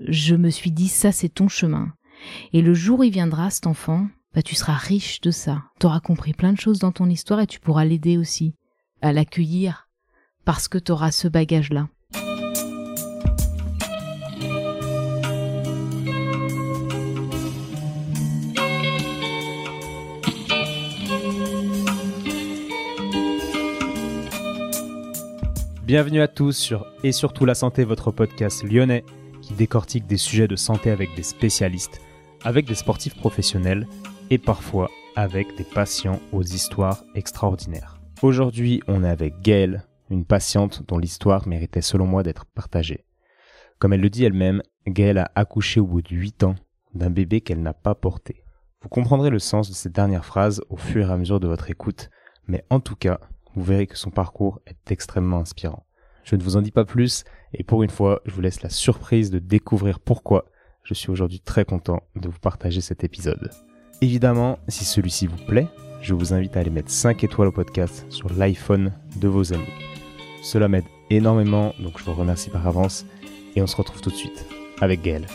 je me suis dit ça c'est ton chemin. Et le jour où il viendra cet enfant, bah tu seras riche de ça. Tu auras compris plein de choses dans ton histoire et tu pourras l'aider aussi à l'accueillir parce que tu auras ce bagage-là. Bienvenue à tous sur Et surtout la santé, votre podcast lyonnais qui décortique des sujets de santé avec des spécialistes, avec des sportifs professionnels et parfois avec des patients aux histoires extraordinaires. Aujourd'hui, on est avec Gaëlle, une patiente dont l'histoire méritait selon moi d'être partagée. Comme elle le dit elle-même, Gaëlle a accouché au bout de 8 ans d'un bébé qu'elle n'a pas porté. Vous comprendrez le sens de cette dernière phrase au fur et à mesure de votre écoute, mais en tout cas, vous verrez que son parcours est extrêmement inspirant. Je ne vous en dis pas plus, et pour une fois, je vous laisse la surprise de découvrir pourquoi je suis aujourd'hui très content de vous partager cet épisode. Évidemment, si celui-ci vous plaît, je vous invite à aller mettre 5 étoiles au podcast sur l'iPhone de vos amis. Cela m'aide énormément, donc je vous remercie par avance, et on se retrouve tout de suite avec Gaël.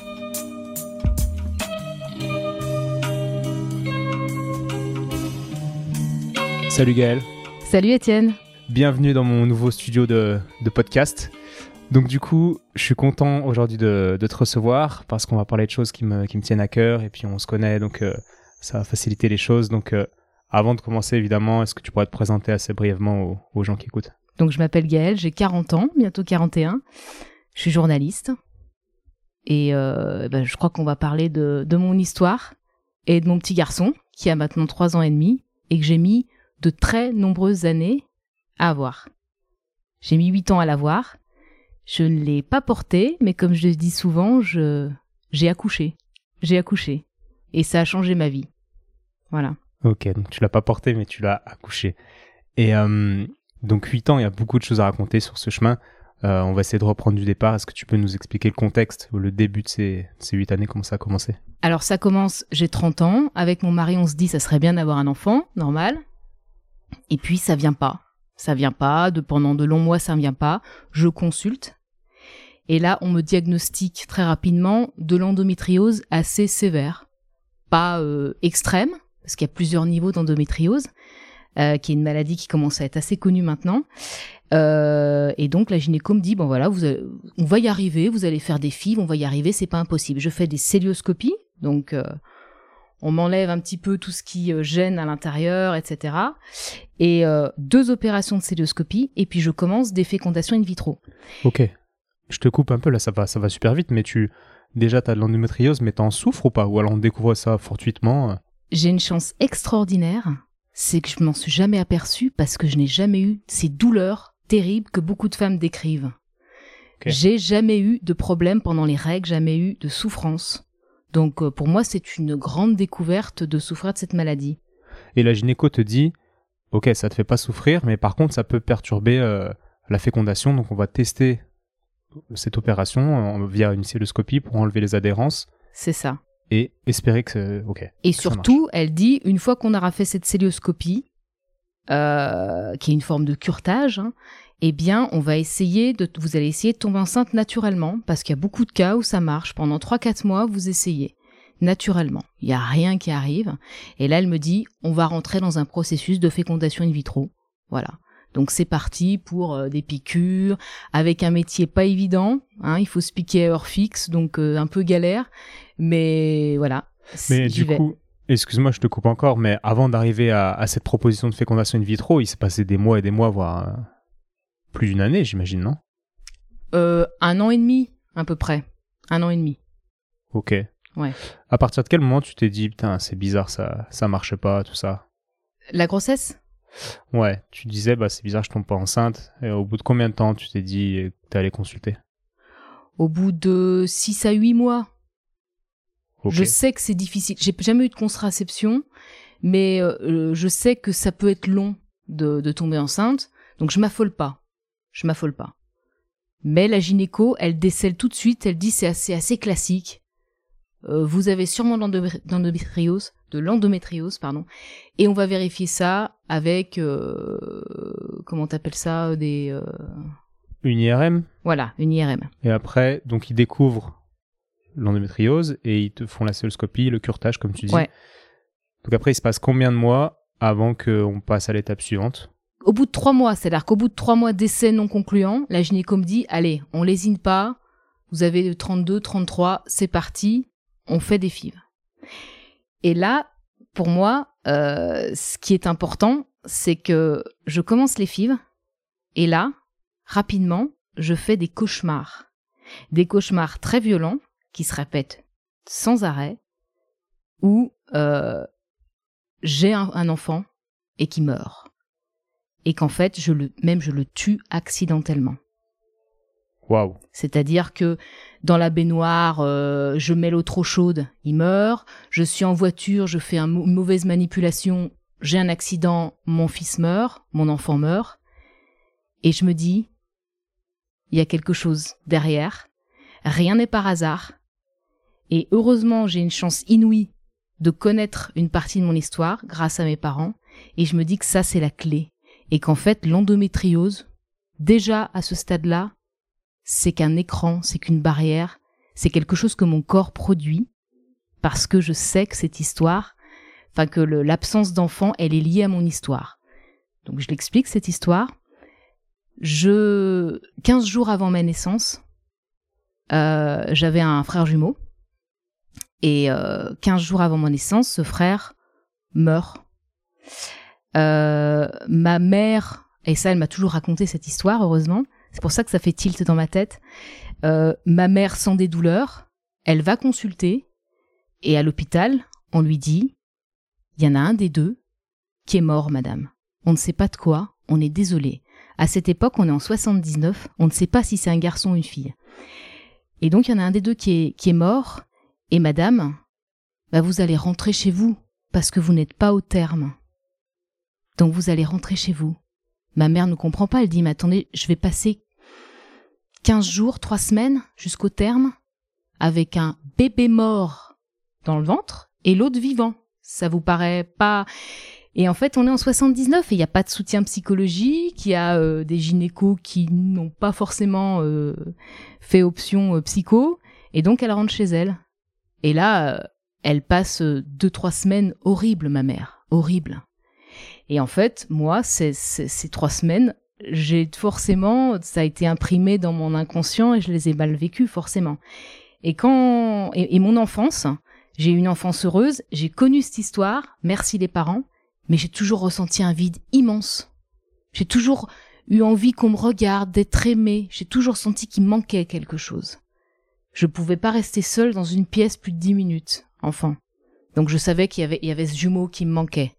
Salut Gaël. Salut Étienne. Bienvenue dans mon nouveau studio de, podcast. Donc du coup, je suis content aujourd'hui de, te recevoir parce qu'on va parler de choses qui me, tiennent à cœur et puis on se connaît, donc euh, ça va faciliter les choses. Donc euh, avant de commencer, évidemment, est-ce que tu pourrais te présenter assez brièvement aux, gens qui écoutent? Donc je m'appelle Gaëlle, j'ai 40 ans, bientôt 41. Je suis journaliste et euh, ben, je crois qu'on va parler de, de mon histoire et de mon petit garçon qui a maintenant 3 ans et demi et que j'ai mis de très nombreuses années à avoir. J'ai mis 8 ans à l'avoir. Je ne l'ai pas porté, mais comme je le dis souvent, je j'ai accouché. J'ai accouché. Et ça a changé ma vie. Voilà. Ok, donc tu l'as pas porté, mais tu l'as accouché. Et euh, donc 8 ans, il y a beaucoup de choses à raconter sur ce chemin. Euh, on va essayer de reprendre du départ. Est-ce que tu peux nous expliquer le contexte, le début de ces, ces 8 années, comment ça a commencé? Alors ça commence, j'ai 30 ans. Avec mon mari, on se dit ça serait bien d'avoir un enfant, normal. Et puis ça vient pas. Ça vient pas, de pendant de longs mois ça vient pas. Je consulte. Et là, on me diagnostique très rapidement de l'endométriose assez sévère. Pas euh, extrême, parce qu'il y a plusieurs niveaux d'endométriose, euh, qui est une maladie qui commence à être assez connue maintenant. Euh, et donc la gynéco me dit bon voilà, vous on va y arriver, vous allez faire des fives, on va y arriver, c'est pas impossible. Je fais des célioscopies, donc on m'enlève un petit peu tout ce qui euh, gêne à l'intérieur, etc. Et euh, deux opérations de célioscopie, et puis je commence des fécondations in vitro. Ok. Je te coupe un peu, là ça va, ça va super vite, mais tu... Déjà, tu as de l'endométriose, mais t'en souffres ou pas? Ou alors on découvre ça fortuitement euh? J'ai une chance extraordinaire, c'est que je m'en suis jamais aperçue parce que je n'ai jamais eu ces douleurs terribles que beaucoup de femmes décrivent. J'ai jamais eu de problème pendant les règles, jamais eu de souffrance. Donc euh, pour moi, c'est une grande découverte de souffrir de cette maladie. Et la gynéco te dit, ok, ça te fait pas souffrir, mais par contre, ça peut perturber euh, la fécondation, donc on va tester cette opération euh, via une celluloscopie pour enlever les adhérences. C'est ça. Et espérer que, ok. Et surtout, elle dit, une fois qu'on aura fait cette celluloscopie, qui est une forme de curtage, hein, eh bien, on va essayer de, vous allez essayer de tomber enceinte naturellement, parce qu'il y a beaucoup de cas où ça marche. Pendant 3-4 mois, vous essayez naturellement. Il n'y a rien qui arrive. Et là, elle me dit, on va rentrer dans un processus de fécondation in vitro. Voilà. Donc c'est parti pour euh, des piqûres, avec un métier pas évident. Hein, il faut se piquer à heure fixe, donc euh, un peu galère. Mais voilà. Mais du coup, excuse-moi, je te coupe encore, mais avant d'arriver à, à, cette proposition de fécondation in vitro, il s'est passé des mois et des mois, voire plus d'une année, j'imagine, non? Euh, Un an et demi, à peu près. Un an et demi. Ok. Ouais. À partir de quel moment tu t'es dit, putain, c'est bizarre, ça, ça marche pas, tout ça? La grossesse? Ouais, tu disais, bah c'est bizarre, je tombe pas enceinte. Et au bout de combien de temps tu t'es dit, t'es allé consulter? Au bout de 6 à 8 mois. Je sais que c'est difficile. J'ai jamais eu de contraception, mais euh, je sais que ça peut être long de, de tomber enceinte. Donc je m'affole pas je m'affole pas. Mais la gynéco, elle décèle tout de suite, elle dit c'est assez, assez classique. Euh, vous avez sûrement l'endométriose, de l'endométriose, pardon, et on va vérifier ça avec, euh, comment t'appelles ça, des... Euh... Une IRM Voilà, une IRM. Et après, donc il découvre l'endométriose et ils te font la celluloscopie, le curtage, comme tu dis. Ouais. Donc après, il se passe combien de mois avant qu'on passe à l'étape suivante? Au bout de trois mois, c'est-à-dire qu'au bout de trois mois d'essai non concluant, la gynéco me dit, allez, on lésine pas, vous avez 32, 33, c'est parti, on fait des fives. Et là, pour moi, euh, ce qui est important, c'est que je commence les fives, et là, rapidement, je fais des cauchemars. Des cauchemars très violents, qui se répètent sans arrêt, où euh, j'ai un enfant et qui meurt. Et qu'en fait, je le, même je le tue accidentellement. Waouh C'est-à-dire que dans la baignoire, euh, je mets l'eau trop chaude, il meurt. Je suis en voiture, je fais un une mauvaise manipulation, j'ai un accident, mon fils meurt, mon enfant meurt. Et je me dis, il y a quelque chose derrière. Rien n'est par hasard. Et heureusement, j'ai une chance inouïe de connaître une partie de mon histoire grâce à mes parents. Et je me dis que ça, c'est la clé. Et qu'en fait, l'endométriose, déjà à ce stade-là, c'est qu'un écran, c'est qu'une barrière, c'est quelque chose que mon corps produit parce que je sais que cette histoire, enfin que l'absence d'enfant, elle est liée à mon histoire. Donc je l'explique cette histoire. Je, 15 jours avant ma naissance, euh, j'avais un frère jumeau et euh, 15 jours avant mon naissance, ce frère meurt. Euh, ma mère, et ça elle m'a toujours raconté cette histoire, heureusement, c'est pour ça que ça fait tilt dans ma tête. Euh, ma mère sent des douleurs, elle va consulter, et à l'hôpital, on lui dit il y en a un des deux qui est mort, madame. On ne sait pas de quoi, on est désolé. À cette époque, on est en 79, on ne sait pas si c'est un garçon ou une fille. Et donc, il y en a un des deux qui est, qui est mort, et madame, bah, vous allez rentrer chez vous, parce que vous n'êtes pas au terme. Donc, vous allez rentrer chez vous. Ma mère ne comprend pas, elle dit, mais attendez, je vais passer 15 jours, 3 semaines jusqu'au terme avec un bébé mort dans le ventre et l'autre vivant. Ça vous paraît pas... Et en fait, on est en 79 et il n'y a pas de soutien psychologique, il y a euh, des gynécos qui n'ont pas forcément euh, fait option euh, psycho, et donc elle rentre chez elle. Et là, elle passe deux, trois semaines horribles, ma mère, horribles. Et en fait, moi, ces, ces, trois semaines, j'ai forcément, ça a été imprimé dans mon inconscient et je les ai mal vécues, forcément. Et quand, et, mon enfance, j'ai eu une enfance heureuse, j'ai connu cette histoire, merci les parents, mais j'ai toujours ressenti un vide immense. J'ai toujours eu envie qu'on me regarde, d'être aimé, j'ai toujours senti qu'il manquait quelque chose. Je pouvais pas rester seule dans une pièce plus de dix minutes, enfant. Donc je savais qu'il y avait, il y avait ce jumeau qui me manquait.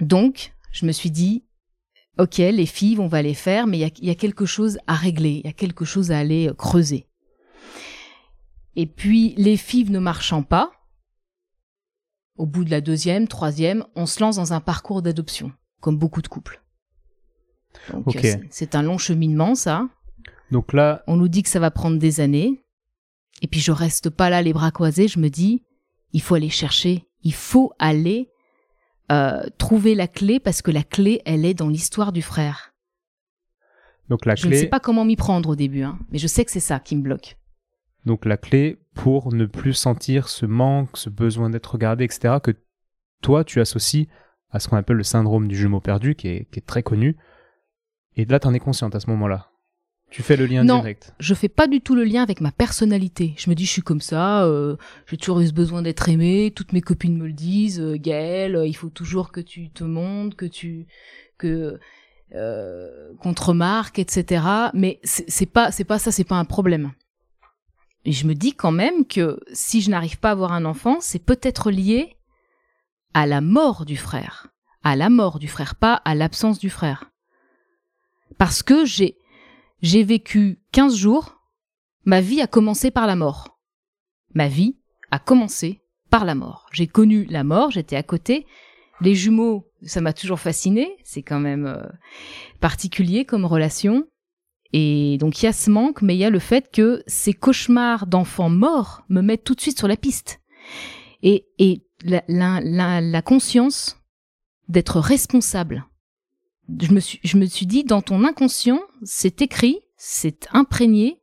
Donc, je me suis dit, ok, les filles, on va les faire, mais il y a, il y a quelque chose à régler, il y a quelque chose à aller creuser. Et puis, les filles ne marchant pas, au bout de la deuxième, troisième, on se lance dans un parcours d'adoption, comme beaucoup de couples. Donc, c'est un long cheminement, ça. Donc là, On nous dit que ça va prendre des années. Et puis je reste pas là les bras croisés, je me dis, il faut aller chercher, il faut aller euh, trouver la clé parce que la clé, elle est dans l'histoire du frère. donc la Je ne sais pas comment m'y prendre au début, hein, mais je sais que c'est ça qui me bloque. donc la clé pour ne plus sentir ce manque, ce besoin d'être regardé, etc. que toi tu associes à ce qu'on appelle le syndrome du jumeau perdu, qui est, qui est très connu. Et là, t'en es consciente à ce moment-là. Tu fais le lien Non. direct. Je fais pas du tout le lien avec ma personnalité. Je me dis, je suis comme ça, euh, j'ai toujours eu ce besoin d'être aimé. Toutes mes copines me le disent. Euh, Gaëlle, euh, il faut toujours que tu te montres, que tu, que euh, qu'on te remarque, etc. Mais c'est pas, c'est pas ça, c'est pas un problème. Et je me dis quand même que si je n'arrive pas à avoir un enfant, c'est peut-être lié à la mort du frère, à la mort du frère, pas à l'absence du frère. Parce que j'ai j'ai vécu 15 jours, ma vie a commencé par la mort. Ma vie a commencé par la mort. J'ai connu la mort, j'étais à côté. Les jumeaux, ça m'a toujours fasciné, c'est quand même euh, particulier comme relation. Et donc il y a ce manque, mais il y a le fait que ces cauchemars d'enfants morts me mettent tout de suite sur la piste. Et, et la, la, la, la conscience d'être responsable. Je me, suis, je me suis dit, dans ton inconscient, c'est écrit, c'est imprégné.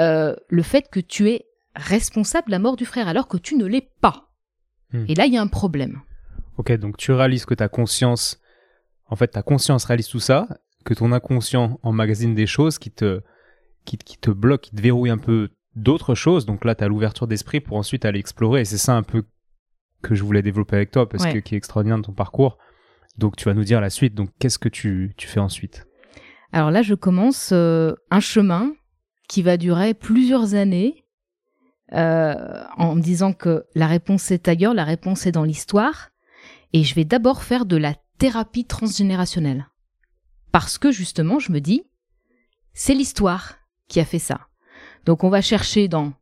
Euh, le fait que tu es responsable de la mort du frère alors que tu ne l'es pas. Hmm. Et là, il y a un problème. Ok, donc tu réalises que ta conscience, en fait, ta conscience réalise tout ça, que ton inconscient emmagasine des choses qui te, qui, qui te bloquent, qui te verrouillent un peu d'autres choses. Donc là, tu as l'ouverture d'esprit pour ensuite aller explorer. Et c'est ça un peu que je voulais développer avec toi, parce Ouais. que qui est extraordinaire de ton parcours. Donc tu vas nous dire la suite. Donc qu'est-ce que tu, fais ensuite? Alors là, je commence euh, un chemin qui va durer plusieurs années euh, en me disant que la réponse est ailleurs, la réponse est dans l'histoire. Et je vais d'abord faire de la thérapie transgénérationnelle. Parce que justement, je me dis, c'est l'histoire qui a fait ça. Donc on va chercher dans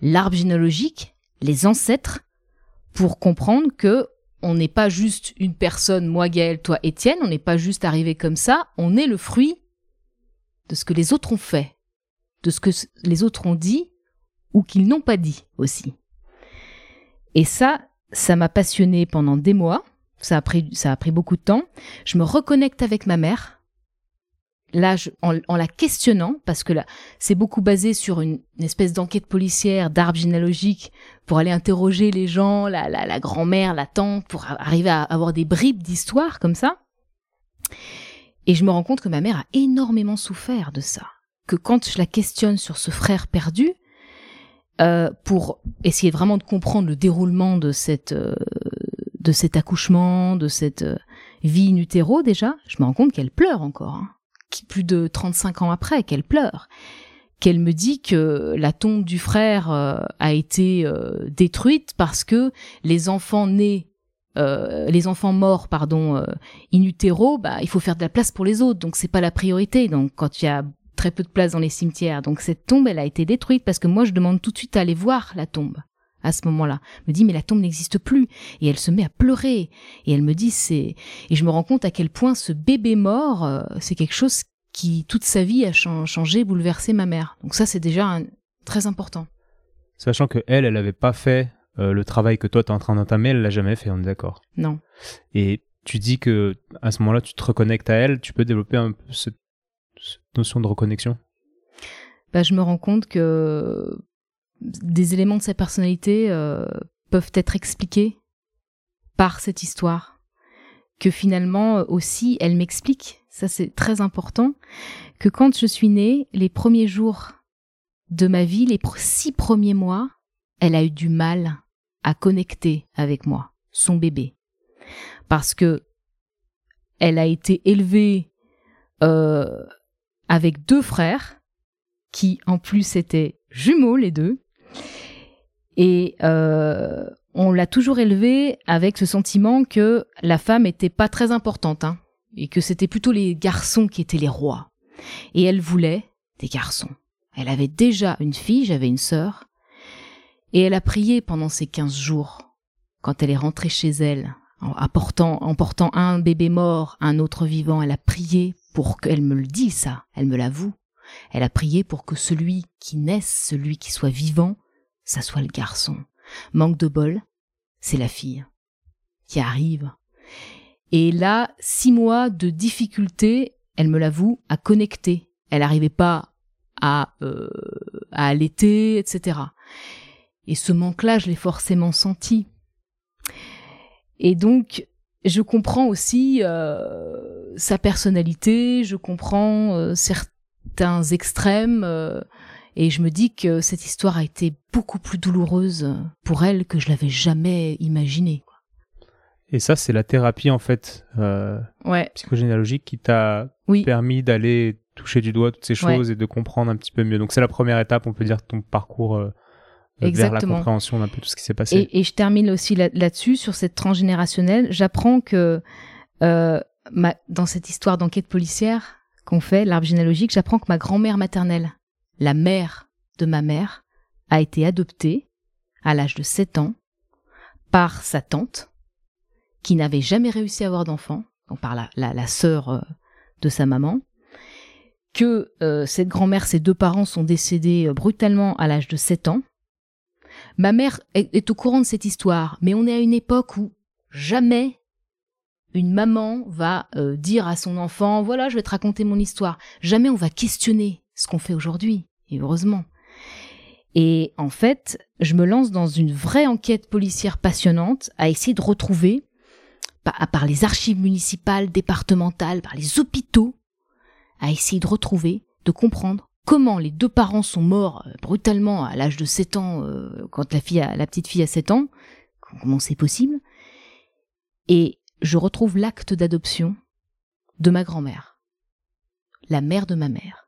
l'arbre généalogique, les ancêtres, pour comprendre que on n'est pas juste une personne, moi Gaël, toi Étienne, on n'est pas juste arrivé comme ça, on est le fruit de ce que les autres ont fait, de ce que les autres ont dit ou qu'ils n'ont pas dit aussi. Et ça, ça m'a passionné pendant des mois, ça a pris, ça a pris beaucoup de temps. Je me reconnecte avec ma mère, là, je- en, en la questionnant, parce que là, c'est beaucoup basé sur une, une espèce d'enquête policière, d'arbre généalogique, pour aller interroger les gens, la, la, la grand-mère, la tante, pour arriver à avoir des bribes d'histoire comme ça. Et je me rends compte que ma mère a énormément souffert de ça. Que quand je la questionne sur ce frère perdu, euh, pour essayer vraiment de comprendre le déroulement de cette euh, de cet accouchement, de cette euh, vie in déjà, je me rends compte qu'elle pleure encore, hein. Plus de 35 ans après, qu'elle pleure, qu'elle me dit que la tombe du frère euh, a été euh, détruite parce que les enfants nés, euh, les enfants morts, pardon, in utero, bah, il faut faire de la place pour les autres, donc c'est pas la priorité. Donc quand il y a très peu de place dans les cimetières, donc cette tombe, elle a été détruite parce que moi je demande tout de suite à aller voir la tombe à ce moment-là. Me dit mais la tombe n'existe plus et elle se met à pleurer et elle me dit c'est et je me rends compte à quel point ce bébé mort euh, c'est quelque chose qui toute sa vie a chan- changé, bouleversé ma mère. Donc ça c'est déjà un- très important. Sachant que elle, elle n'avait pas fait euh, le travail que toi tu es en train d'entamer, elle l'a jamais fait, on est d'accord. Non. Et tu dis que à ce moment-là, tu te reconnectes à elle, tu peux développer un peu cette, cette notion de reconnexion? Bah, je me rends compte que des éléments de sa personnalité euh, peuvent être expliqués par cette histoire. Que finalement euh, aussi, elle m'explique, ça c'est très important, que quand je suis née, les premiers jours de ma vie, les six premiers mois, elle a eu du mal à connecter avec moi, son bébé. Parce que elle a été élevée euh, avec deux frères, qui en plus étaient jumeaux les deux. Et euh, on l'a toujours élevée avec ce sentiment que la femme était pas très importante, hein, et que c'était plutôt les garçons qui étaient les rois. Et elle voulait des garçons. Elle avait déjà une fille, j'avais une sœur, et elle a prié pendant ces 15 jours, quand elle est rentrée chez elle, en en portant un bébé mort, un autre vivant, elle a prié pour qu'elle me le dise ça, elle me l'avoue. Elle a prié pour que celui qui naisse, celui qui soit vivant, ça soit le garçon. Manque de bol, c'est la fille qui arrive. Et là, six mois de difficulté, elle me l'avoue, à connecter. Elle n'arrivait pas à, euh, à allaiter, etc. Et ce manque-là, je l'ai forcément senti. Et donc, je comprends aussi euh, sa personnalité, je comprends euh, certains extrêmes, euh, et je me dis que cette histoire a été beaucoup plus douloureuse pour elle que je l'avais jamais imaginé. Et ça, c'est la thérapie en fait euh, Ouais, psychogénéalogique qui t'a oui, permis d'aller toucher du doigt toutes ces Ouais. choses et de comprendre un petit peu mieux. Donc c'est la première étape, on peut dire, de ton parcours euh, vers la compréhension d'un peu tout ce qui s'est passé. Et, et je termine aussi là- là-dessus, sur cette transgénérationnelle. J'apprends que euh, ma, dans cette histoire d'enquête policière qu'on fait, l'arbre généalogique, j'apprends que ma grand-mère maternelle, la mère de ma mère, a été adoptée à l'âge de 7 ans par sa tante, qui n'avait jamais réussi à avoir d'enfant, par la, sœur euh, de sa maman, que euh, cette grand-mère, ses deux parents sont décédés euh, brutalement à l'âge de 7 ans, Ma mère est, au courant de cette histoire, mais on est à une époque où jamais une maman va dire à son enfant voilà, je vais te raconter mon histoire. Jamais on va questionner ce qu'on fait aujourd'hui, et heureusement. Et en fait, je me lance dans une vraie enquête policière passionnante à essayer de retrouver, par les archives municipales, départementales, par les hôpitaux, à essayer de retrouver, de comprendre comment les deux parents sont morts euh, brutalement à l'âge de 7 ans, euh, quand la, fille la petite fille a 7 ans, comment c'est possible? Et je retrouve l'acte d'adoption de ma grand-mère, la mère de ma mère.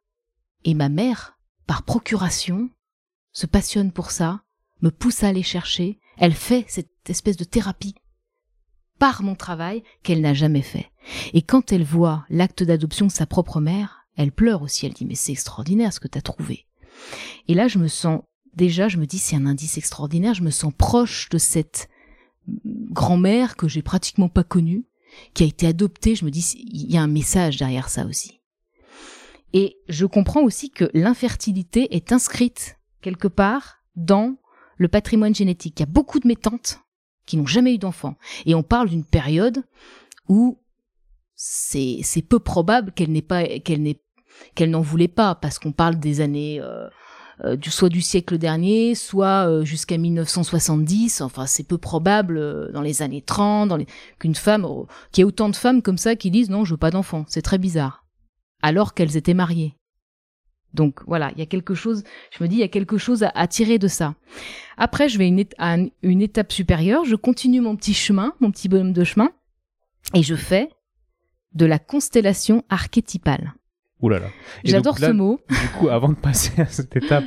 Et ma mère, par procuration, se passionne pour ça, me pousse à aller chercher, elle fait cette espèce de thérapie par mon travail qu'elle n'a jamais fait. Et quand elle voit l'acte d'adoption de sa propre mère, elle pleure aussi, elle dit mais c'est extraordinaire ce que tu as trouvé. Et là je me sens déjà, je me dis c'est un indice extraordinaire, je me sens proche de cette grand-mère que j'ai pratiquement pas connue, qui a été adoptée, je me dis il y a un message derrière ça aussi. Et je comprends aussi que l'infertilité est inscrite quelque part dans le patrimoine génétique. Il y a beaucoup de mes tantes qui n'ont jamais eu d'enfants. Et on parle d'une période où c'est, c'est peu probable qu'elle n'ait pas, qu'elle n'ait, qu'elle n'en voulait pas, parce qu'on parle des années, euh, euh, du, soit du siècle dernier, soit euh, jusqu'à 1970. Enfin, c'est peu probable dans les années 30, dans les... qu'une femme, qu'il y ait autant de femmes comme ça qui disent non, je veux pas d'enfants. C'est très bizarre. Alors qu'elles étaient mariées. Donc voilà, il y a quelque chose, je me dis, il y a quelque chose à, tirer de ça. Après, je vais une à une étape supérieure, je continue mon petit chemin, mon petit bonhomme de chemin, et je fais de la constellation archétypale. Ouh là là. J'adore ce mot. Du coup, avant de passer à cette étape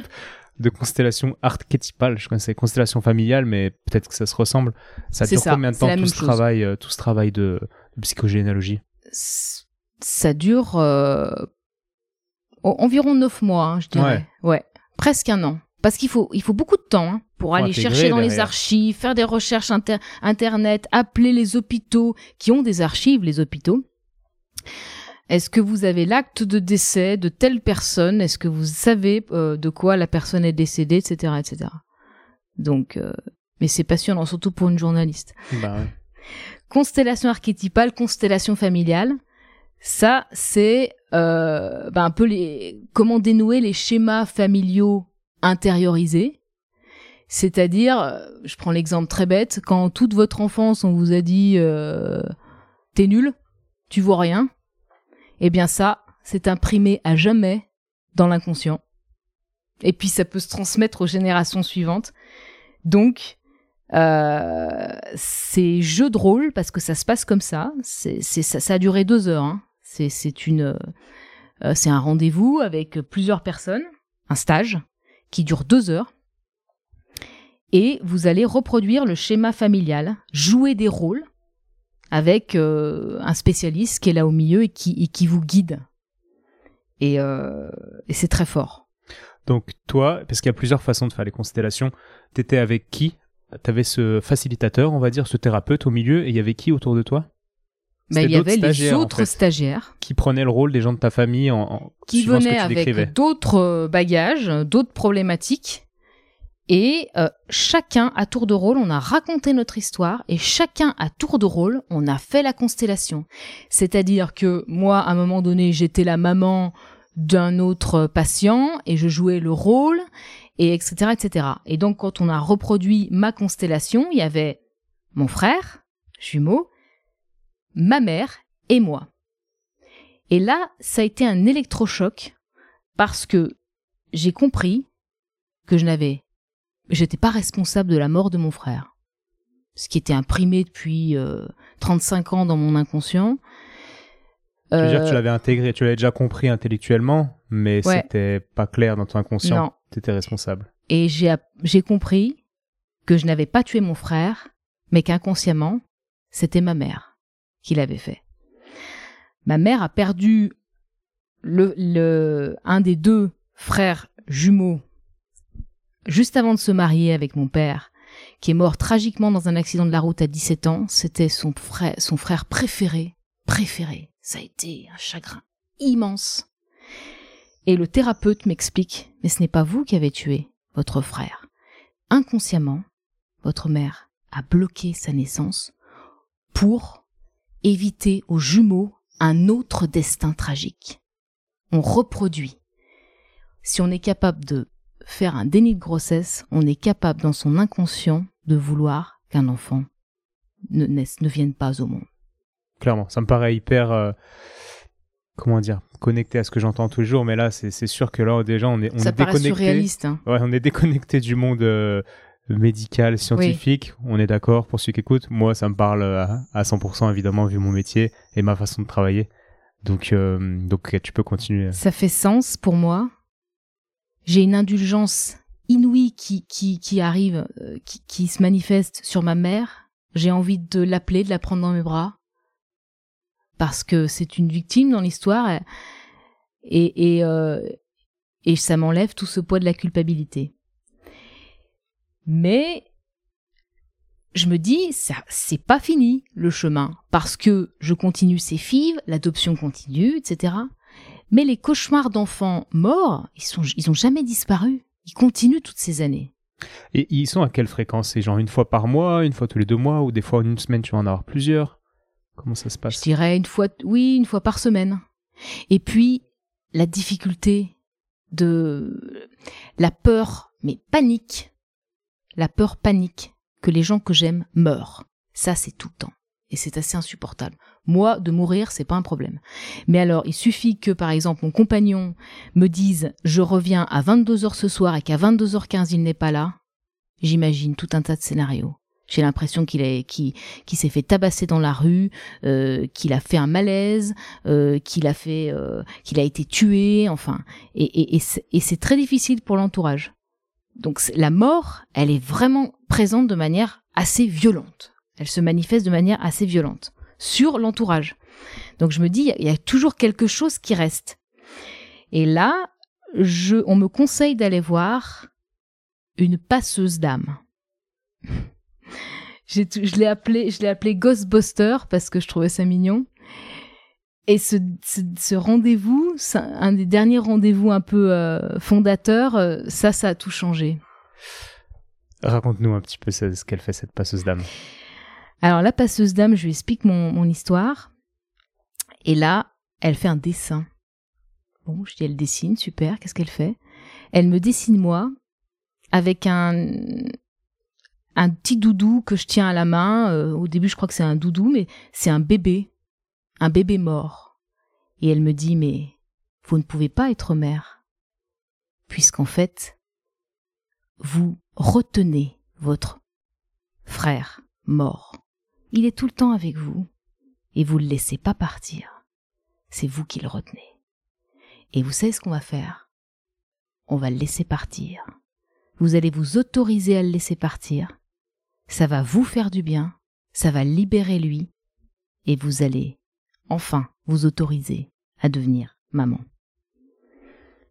de constellation archétypale, je connaissais constellation familiale, mais peut-être que ça se ressemble. Ça dure combien de temps tout ce, travail, euh, tout ce travail de, psychogénéalogie? Ça dure euh, environ neuf mois, hein, je dirais. Ouais. presque un an. Parce qu'il faut, il faut beaucoup de temps hein, pour, aller chercher dans les archives, faire des recherches internet, appeler les hôpitaux qui ont des archives, les hôpitaux. Est-ce que vous avez l'acte de décès de telle personne? Est-ce que vous savez euh, de quoi la personne est décédée, etc., etc. Donc, euh, mais c'est passionnant, surtout pour une journaliste. Bah constellation archétypale, constellation familiale. Ça, c'est euh, ben, un peu comment dénouer les schémas familiaux intériorisés. C'est-à-dire, euh, je prends l'exemple très bête, quand toute votre enfance on vous a dit euh, t'es nul, tu vois rien, eh bien ça, c'est imprimé à jamais dans l'inconscient. Et puis ça peut se transmettre aux générations suivantes. Donc, euh, c'est jeu de rôle parce que ça se passe comme ça. Ça, ça a duré deux heures. Hein. C'est une euh, c'est un rendez-vous avec plusieurs personnes, un stage qui dure deux heures. Et vous allez reproduire le schéma familial, jouer des rôles avec euh, un spécialiste qui est là au milieu et qui, qui vous guide. Et, euh, et c'est très fort. Donc toi, parce qu'il y a plusieurs façons de faire les constellations, t'étais avec qui? T'avais ce facilitateur, on va dire, ce thérapeute au milieu, et il y avait qui autour de toi? Bah, il y avait les autres stagiaires qui prenaient le rôle des gens de ta famille en, qui venaient avec d'autres euh, bagages, d'autres problématiques. Et euh, chacun, à tour de rôle, on a raconté notre histoire et chacun, à tour de rôle, on a fait la constellation. C'est-à-dire que moi, à un moment donné, j'étais la maman d'un autre patient et je jouais le rôle et etc etc. Et donc quand on a reproduit ma constellation, il y avait mon frère jumeau, ma mère et moi. Et là, ça a été un électrochoc parce que j'ai compris que je n'avais, j'étais pas responsable de la mort de mon frère. Ce qui était imprimé depuis 35 euh, ans dans mon inconscient. Tu veux dire que tu euh, l'avais intégré, tu l'avais déjà compris intellectuellement, mais c'était pas clair dans ton inconscient. Tu étais responsable. Et j'ai compris que je n'avais pas tué mon frère, mais qu'inconsciemment, c'était ma mère qu'il avait fait. Ma mère a perdu le, le, un des deux frères jumeaux juste avant de se marier avec mon père, qui est mort tragiquement dans un accident de la route à 17 ans. C'était son frère, son frère préféré, préféré. Ça a été un chagrin immense. Et le thérapeute m'explique, mais ce n'est pas vous qui avez tué votre frère. Inconsciemment, votre mère a bloqué sa naissance pour éviter aux jumeaux un autre destin tragique. On reproduit. Si on est capable de faire un déni de grossesse, on est capable dans son inconscient de vouloir qu'un enfant ne, naisse, ne vienne pas au monde. Clairement, ça me paraît hyper, euh, comment dire, connecté à ce que j'entends tous les jours, mais là, c'est sûr que là, déjà, on est, on ça est paraît déconnecté. surréaliste. Hein. Ouais, on est déconnecté du monde euh, médical, scientifique. On est d'accord pour ceux qui écoutent. Moi, ça me parle à, à 100% évidemment vu mon métier et ma façon de travailler. Donc, euh, donc tu peux continuer. Ça fait sens pour moi. J'ai une indulgence inouïe qui, qui, qui arrive, euh, qui, qui se manifeste sur ma mère. J'ai envie de l'appeler, de la prendre dans mes bras. Parce que c'est une victime dans l'histoire. Et, et, euh, et ça m'enlève tout ce poids de la culpabilité. Mais je me dis, ça, c'est pas fini le chemin, parce que je continue ces fives, l'adoption continue, etc. Mais les cauchemars d'enfants morts, ils sont, ils ont jamais disparu. Ils continuent toutes ces années. Et ils sont à quelle fréquence? C'est genre une fois par mois, une fois tous les deux mois, ou des fois en une semaine tu vas en avoir plusieurs? Comment ça se passe? Je dirais une fois, oui, une fois par semaine. Et puis, la difficulté de la peur, mais panique, la peur panique que les gens que j'aime meurent. Ça, c'est tout le temps. Et c'est assez insupportable. Moi, de mourir, c'est pas un problème. Mais alors, il suffit que, par exemple, mon compagnon me dise je reviens à 22h ce soir et qu'à 22h15 il n'est pas là. J'imagine tout un tas de scénarios. J'ai l'impression qu'il est, qui, qui s'est fait tabasser dans la rue, euh, qu'il a fait un malaise, euh, qu'il a fait, euh, qu'il a été tué, enfin, et, et, et c'est très difficile pour l'entourage. Donc la mort, elle est vraiment présente de manière assez violente. Elle se manifeste de manière assez violente sur l'entourage. Donc je me dis, il y a toujours quelque chose qui reste. Et là, on me conseille d'aller voir une passeuse d'âme. je l'ai appelé, je l'ai appelé Ghostbuster parce que je trouvais ça mignon. Et ce, ce, rendez-vous, un des derniers rendez-vous un peu euh, fondateurs, euh, ça, ça a tout changé. Raconte-nous un petit peu ce qu'elle fait, cette passeuse d'âme. Alors, la passeuse d'âme, je lui explique mon, mon histoire. Et là, elle fait un dessin. Bon, je dis, elle dessine, super, qu'est-ce qu'elle fait? Elle me dessine moi avec un, un petit doudou que je tiens à la main. Euh, au début, je crois que c'est un doudou, mais c'est un bébé un bébé mort. Et elle me dit Mais vous ne pouvez pas être mère, puisqu'en fait, vous retenez votre frère mort. Il est tout le temps avec vous, et vous ne le laissez pas partir. C'est vous qui le retenez. Et vous savez ce qu'on va faire? On va le laisser partir. Vous allez vous autoriser à le laisser partir. Ça va vous faire du bien, ça va libérer lui, et vous allez enfin vous autoriser à devenir maman.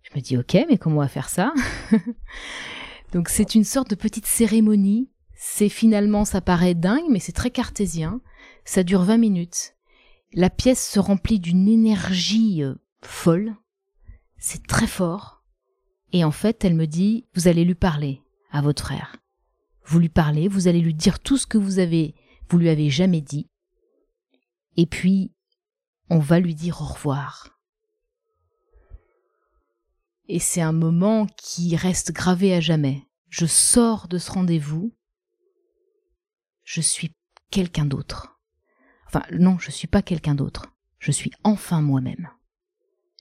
Je me dis ok, mais comment on va faire ça Donc c'est une sorte de petite cérémonie. C'est finalement, ça paraît dingue, mais c'est très cartésien. Ça dure 20 minutes. La pièce se remplit d'une énergie euh, folle. C'est très fort. Et en fait, elle me dit, vous allez lui parler à votre frère. Vous lui parlez, vous allez lui dire tout ce que vous avez, vous lui avez jamais dit. Et puis, on va lui dire au revoir. Et c'est un moment qui reste gravé à jamais. Je sors de ce rendez-vous, je suis quelqu'un d'autre. Enfin, non, je ne suis pas quelqu'un d'autre. Je suis enfin moi-même.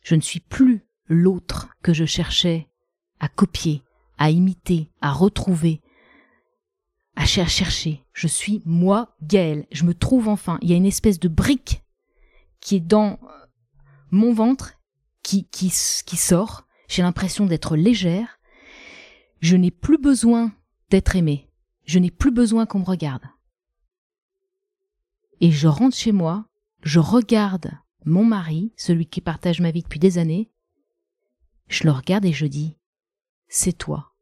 Je ne suis plus l'autre que je cherchais à copier, à imiter, à retrouver, à chercher. Je suis moi, Gaël. Je me trouve enfin. Il y a une espèce de brique qui est dans mon ventre, qui, qui, qui sort. J'ai l'impression d'être légère. Je n'ai plus besoin d'être aimée. Je n'ai plus besoin qu'on me regarde. Et je rentre chez moi, je regarde mon mari, celui qui partage ma vie depuis des années. Je le regarde et je dis, c'est toi.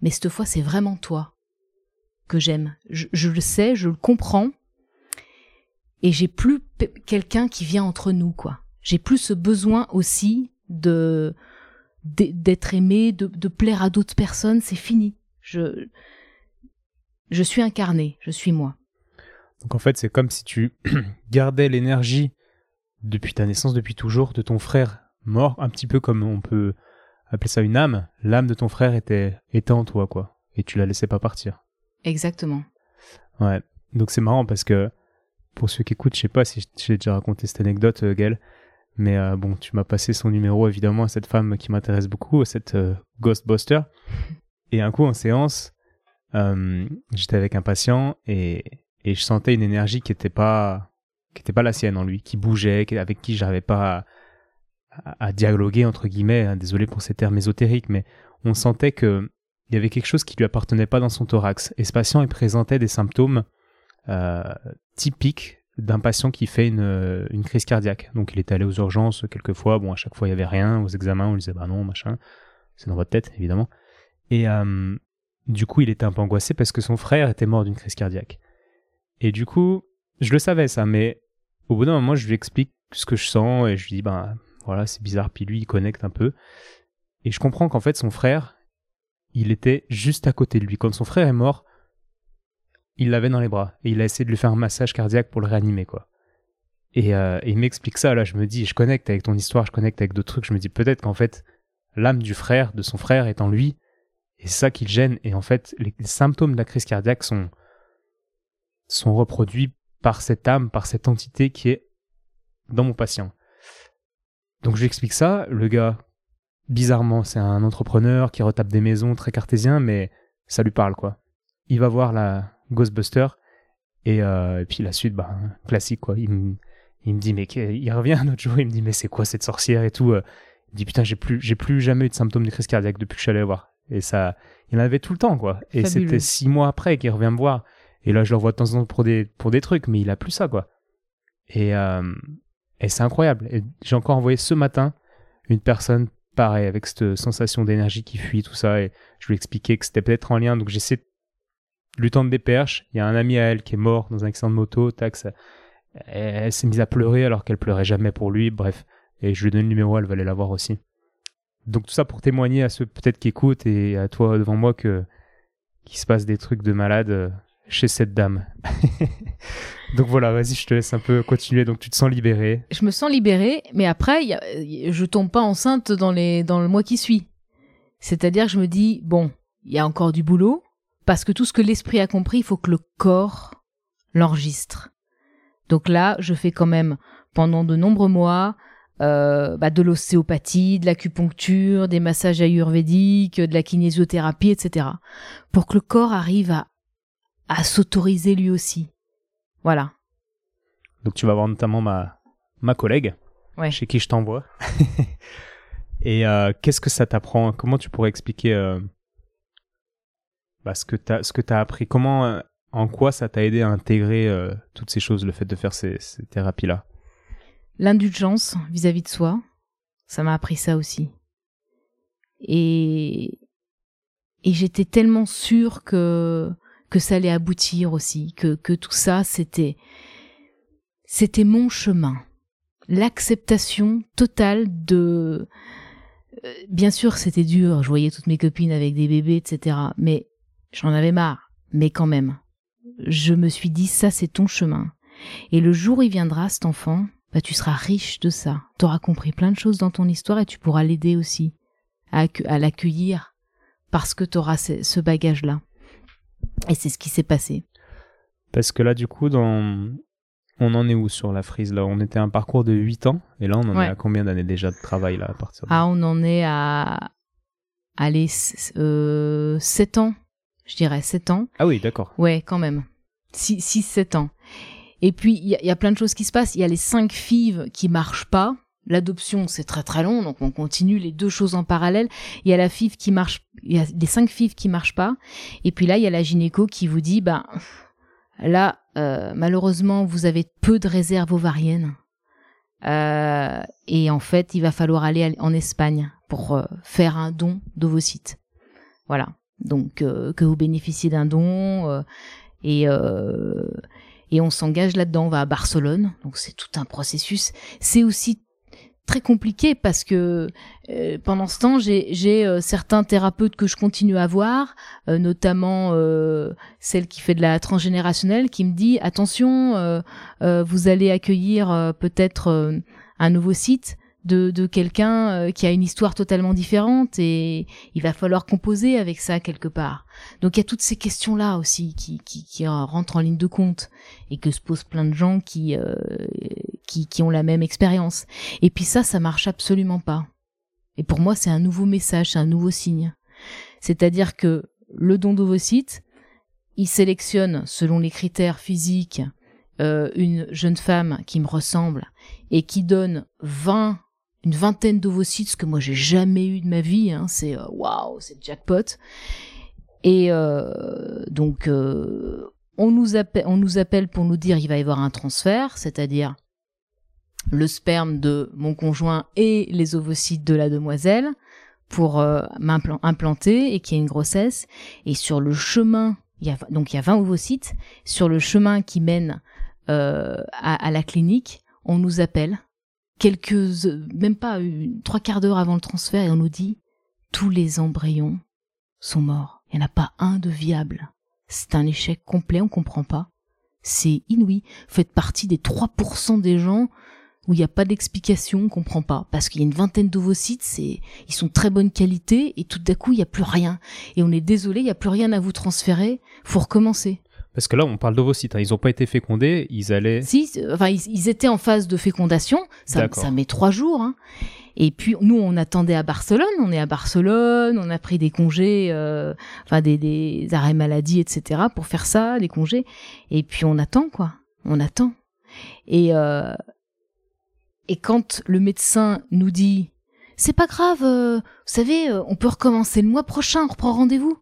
Mais cette fois, c'est vraiment toi que j'aime. Je, je, le sais, je le comprends, et j'ai plus quelqu'un qui vient entre nous quoi. J'ai plus ce besoin aussi de d'être aimé, de, de plaire à d'autres personnes, c'est fini. Je je suis incarné, je suis moi. Donc en fait, c'est comme si tu gardais l'énergie depuis ta naissance, depuis toujours, de ton frère mort, un petit peu comme on peut appeler ça une âme, l'âme de ton frère était, était en toi, quoi. Et tu la laissais pas partir. Exactement. Ouais. Donc c'est marrant parce que pour ceux qui écoutent, je sais pas si j'ai déjà raconté cette anecdote, euh, Gaël, mais euh, bon, tu m'as passé son numéro évidemment à cette femme qui m'intéresse beaucoup, cette euh, Ghostbuster. Et un coup en séance, j'étais avec un patient et, et je sentais une énergie qui était pas qui était pas la sienne en lui, qui bougeait, avec qui j'arrivais pas à, à, dialoguer entre guillemets. Hein, désolé pour ces termes ésotériques, mais on sentait que il y avait quelque chose qui lui appartenait pas dans son thorax. Et ce patient il présentait des symptômes euh, typiques d'un patient qui fait une, une, crise cardiaque. Donc il est allé aux urgences quelques fois. Bon, à chaque fois il y avait rien. Aux examens on lui disait bah non machin. C'est dans votre tête évidemment. Et euh, du coup il était un peu angoissé parce que son frère était mort d'une crise cardiaque. Et du coup je le savais ça, mais au bout d'un moment je lui explique ce que je sens et je lui dis bah voilà c'est bizarre. Puis lui il connecte un peu. Et je comprends qu'en fait son frère il était juste à côté de lui. Quand son frère est mort, il l'avait dans les bras et il a essayé de lui faire un massage cardiaque pour le réanimer, quoi. Et, euh, il m'explique ça, là, je me dis, je connecte avec ton histoire, je connecte avec d'autres trucs, je me dis peut-être qu'en fait, l'âme du frère, de son frère, est en lui, et ça qui le gêne, et en fait, les symptômes de la crise cardiaque sont, sont reproduits par cette âme, par cette entité qui est dans mon patient. Donc je lui explique ça, le gars bizarrement, c'est un entrepreneur qui retape des maisons très cartésien, mais ça lui parle, quoi. Il va voir la Ghostbuster, et, euh, et puis la suite, bah, classique, quoi. Il, me, il me dit, mais il revient un autre jour, il me dit, mais c'est quoi cette sorcière et tout. Euh. Il dit, putain, j'ai plus, j'ai plus jamais eu de symptômes de crise cardiaque depuis que je suis allé voir. Et ça, il en avait tout le temps, quoi. Et c'était six mois après qu'il revient me voir. Et là, je le revois de temps en temps pour des, pour des trucs, mais il a plus ça, quoi. Et, euh, et c'est incroyable. Et j'ai encore envoyé ce matin une personne pareil, avec cette sensation d'énergie qui fuit, tout ça. Et je lui ai expliqué que c'était peut-être en lien. Donc j'essaie lui des perches. Il y a un ami à elle qui est mort dans un accident de moto. Tac, elle, s'est mise à pleurer alors qu'elle pleurait jamais pour lui. Bref. Et je lui ai donné le numéro, elle va aller la voir aussi. Donc tout ça pour témoigner à ceux peut-être qui écoutent et à toi devant moi que qu'il se passe des trucs de malade euh, chez cette dame. Donc voilà, vas-y, je te laisse un peu continuer. Donc tu te sens libérée. Je me sens libérée, mais après, y a, je tombe pas enceinte dans, les, dans le mois qui suit. C'est-à-dire je me dis, bon, il y a encore du boulot, parce que tout ce que l'esprit a compris, il faut que le corps l'enregistre. Donc là, je fais quand même pendant de nombreux mois euh, bah, de l'ostéopathie, de l'acupuncture, des massages ayurvédiques, de la kinésiothérapie, etc. Pour que le corps arrive à, à s'autoriser lui aussi. Voilà. Donc tu vas voir notamment ma, ma collègue, chez qui je t'envoie. Et euh, qu'est-ce que ça t'apprend? Comment tu pourrais expliquer euh, bah, ce que tu as, appris Comment, euh, en quoi ça t'a aidé à intégrer toutes ces choses, le fait de faire ces, ces thérapies-là? L'indulgence vis-à-vis de soi, ça m'a appris ça aussi. Et, et j'étais tellement sûre que que ça allait aboutir aussi, que, que tout ça, c'était, c'était mon chemin. L'acceptation totale de, euh, bien sûr, c'était dur. Je voyais toutes mes copines avec des bébés, etc. Mais j'en avais marre. Mais quand même, je me suis dit, ça, c'est ton chemin. Et le jour où il viendra, cet enfant, bah, tu seras riche de ça. Tu auras compris plein de choses dans ton histoire et tu pourras l'aider aussi à, à l'accueillir parce que tu auras ce bagage-là. Et c'est ce qui s'est passé. Parce que là, du coup, dans... on en est où sur la frise là? On était un parcours de 8 ans, et là, on en est à combien d'années déjà de travail là à partir de... Ah, on en est à. Allez, euh, 7 ans, je dirais, 7 ans. Ah oui, d'accord. Ouais, quand même. 6-7 ans. Et puis, il y, y, a plein de choses qui se passent. Il y a les 5 fives qui marchent pas. L'adoption, c'est très très long, donc on continue les deux choses en parallèle. Il y a la FIV qui marche, il y a les cinq FIV qui marchent pas, et puis là il y a la gynéco qui vous dit, ben là euh, malheureusement vous avez peu de réserves ovariennes, euh, et en fait il va falloir aller en Espagne pour euh, faire un don d'ovocytes. Voilà, donc que vous bénéficiez d'un don et et on s'engage là-dedans. On va à Barcelone, donc c'est tout un processus. C'est aussi très compliqué parce que euh, pendant ce temps, j'ai euh, certains thérapeutes que je continue à voir, euh, notamment celle qui fait de la transgénérationnelle, qui me dit attention, vous allez accueillir peut-être un nouveau site, de, de quelqu'un euh, qui a une histoire totalement différente et il va falloir composer avec ça quelque part. Donc il y a toutes ces questions-là aussi qui, qui, qui rentrent en ligne de compte et que se posent plein de gens qui, euh, qui, qui ont la même expérience. Et puis ça, ça marche absolument pas. Et pour moi, c'est un nouveau message, un nouveau signe. C'est-à-dire que le don d'ovocytes, il sélectionne selon les critères physiques euh, une jeune femme qui me ressemble et qui donne 20 une vingtaine d'ovocytes, ce que moi j'ai jamais eu de ma vie. Hein. c'est euh, waouh, c'est jackpot. Et euh, donc euh, on nous appelle, on nous appelle pour nous dire il va y avoir un transfert, c'est-à-dire le sperme de mon conjoint et les ovocytes de la demoiselle pour m'implanter et qu'il y ait une grossesse. Et sur le chemin, il y a, donc il y a 20 ovocytes. Sur le chemin qui mène à la clinique, on nous appelle quelques, même pas trois quarts d'heure avant le transfert et on nous dit tous les embryons sont morts. Il n'y en a pas un de viable. C'est un échec complet, on comprend pas. C'est inouï. Vous faites partie des 3% des gens où il n'y a pas d'explication, on comprend pas. Parce qu'il y a une vingtaine d'ovocytes, ils sont de très bonne qualité et tout d'un coup, il n'y a plus rien. Et on est désolé, il n'y a plus rien à vous transférer. Faut recommencer. Parce que là, on parle d'ovocytes. Hein. Ils n'ont pas été fécondés, ils allaient. Si, enfin, ils, étaient en phase de fécondation. Ça, ça met trois jours. Hein. Et puis nous, on attendait à Barcelone. On est à Barcelone. On a pris des congés, euh, enfin des, des, arrêts maladie, etc. pour faire ça, des congés. Et puis on attend quoi. On attend. Et euh, et quand le médecin nous dit, c'est pas grave, euh, vous savez, on peut recommencer le mois prochain. On reprend rendez-vous.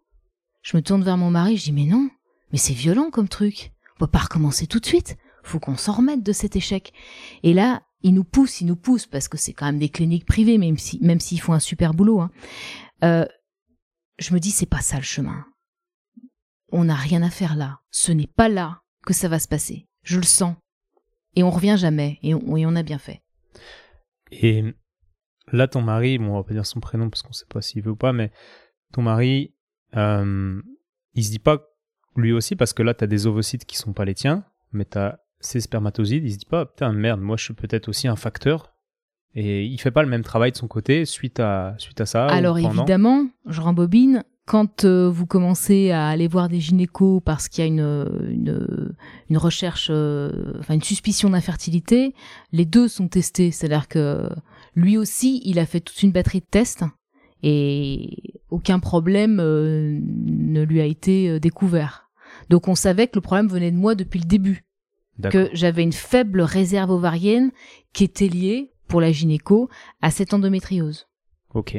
Je me tourne vers mon mari. Je dis mais non mais c'est violent comme truc. On peut pas recommencer tout de suite. Faut qu'on s'en remette de cet échec. Et là, ils nous poussent, ils nous poussent parce que c'est quand même des cliniques privées, même si, même s'ils font un super boulot. Hein. Euh, je me dis, c'est pas ça le chemin. On n'a rien à faire là. Ce n'est pas là que ça va se passer. Je le sens. Et on revient jamais. Et on, et on a bien fait. Et là, ton mari, bon, on va pas dire son prénom parce qu'on sait pas s'il veut ou pas, mais ton mari, euh, il se dit pas lui aussi, parce que là, tu as des ovocytes qui sont pas les tiens, mais tu as ces spermatozoïdes, il se dit pas, putain, merde, moi je suis peut-être aussi un facteur. Et il fait pas le même travail de son côté suite à, suite à ça. Alors évidemment, je rembobine, quand euh, vous commencez à aller voir des gynécos parce qu'il y a une, une, une recherche, euh, enfin une suspicion d'infertilité, les deux sont testés. C'est-à-dire que lui aussi, il a fait toute une batterie de tests et aucun problème euh, ne lui a été découvert. Donc on savait que le problème venait de moi depuis le début. Que j'avais une faible réserve ovarienne qui était liée, pour la gynéco, à cette endométriose. Ok.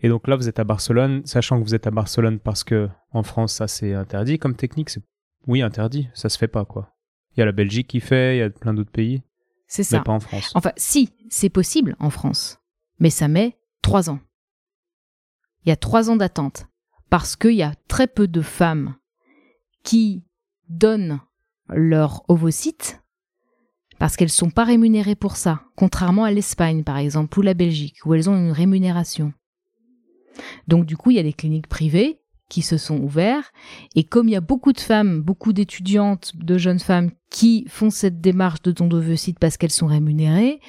Et donc là, vous êtes à Barcelone, sachant que vous êtes à Barcelone parce que en France, ça c'est interdit comme technique. C'est oui interdit, ça se fait pas quoi. Il y a la Belgique qui fait, il y a plein d'autres pays. C'est ça. Mais pas en France. Enfin, si, c'est possible en France, mais ça met trois ans. Il y a trois ans d'attente parce qu'il y a très peu de femmes qui donnent leurs ovocytes parce qu'elles sont pas rémunérées pour ça, contrairement à l'Espagne par exemple ou la Belgique où elles ont une rémunération. Donc du coup, il y a des cliniques privées qui se sont ouvertes et comme il y a beaucoup de femmes, beaucoup d'étudiantes, de jeunes femmes qui font cette démarche de don d'ovocytes parce qu'elles sont rémunérées,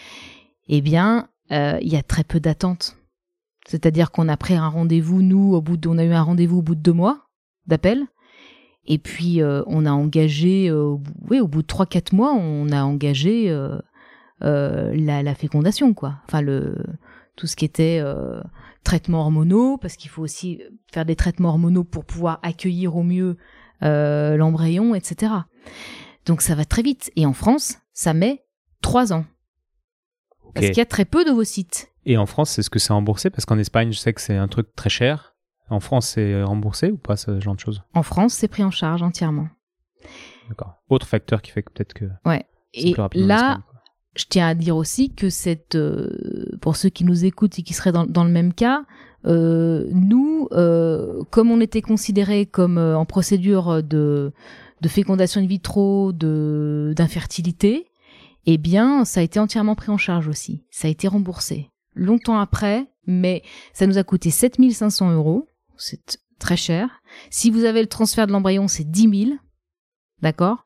eh bien, euh, il y a très peu d'attente. C'est-à-dire qu'on a pris un rendez-vous, nous, au bout de, on a eu un rendez-vous au bout de deux mois d'appel, et puis euh, on a engagé, euh, oui, au bout de 3-4 mois, on a engagé euh, la, la, fécondation, quoi. Enfin, le, tout ce qui était traitement hormonaux, parce qu'il faut aussi faire des traitements hormonaux pour pouvoir accueillir au mieux l'embryon, etc. Donc ça va très vite. Et en France, ça met 3 ans. Parce qu'il y a très peu d'ovocytes. Et en France, est-ce que c'est remboursé? Parce qu'en Espagne, je sais que c'est un truc très cher. En France, c'est remboursé ou pas ce genre de choses? En France, c'est pris en charge entièrement. D'accord. Autre facteur qui fait que peut-être que. Ouais. Et là, je tiens à dire aussi que cette, euh, pour ceux qui nous écoutent et qui seraient dans, dans le même cas, euh, nous, euh, comme on était considérés comme en procédure de, de fécondation in vitro, de d'infertilité, eh bien, ça a été entièrement pris en charge aussi. Ça a été remboursé. Longtemps après, mais ça nous a coûté 7500 euros c'est très cher. Si vous avez le transfert de l'embryon, c'est 10 000. D'accord?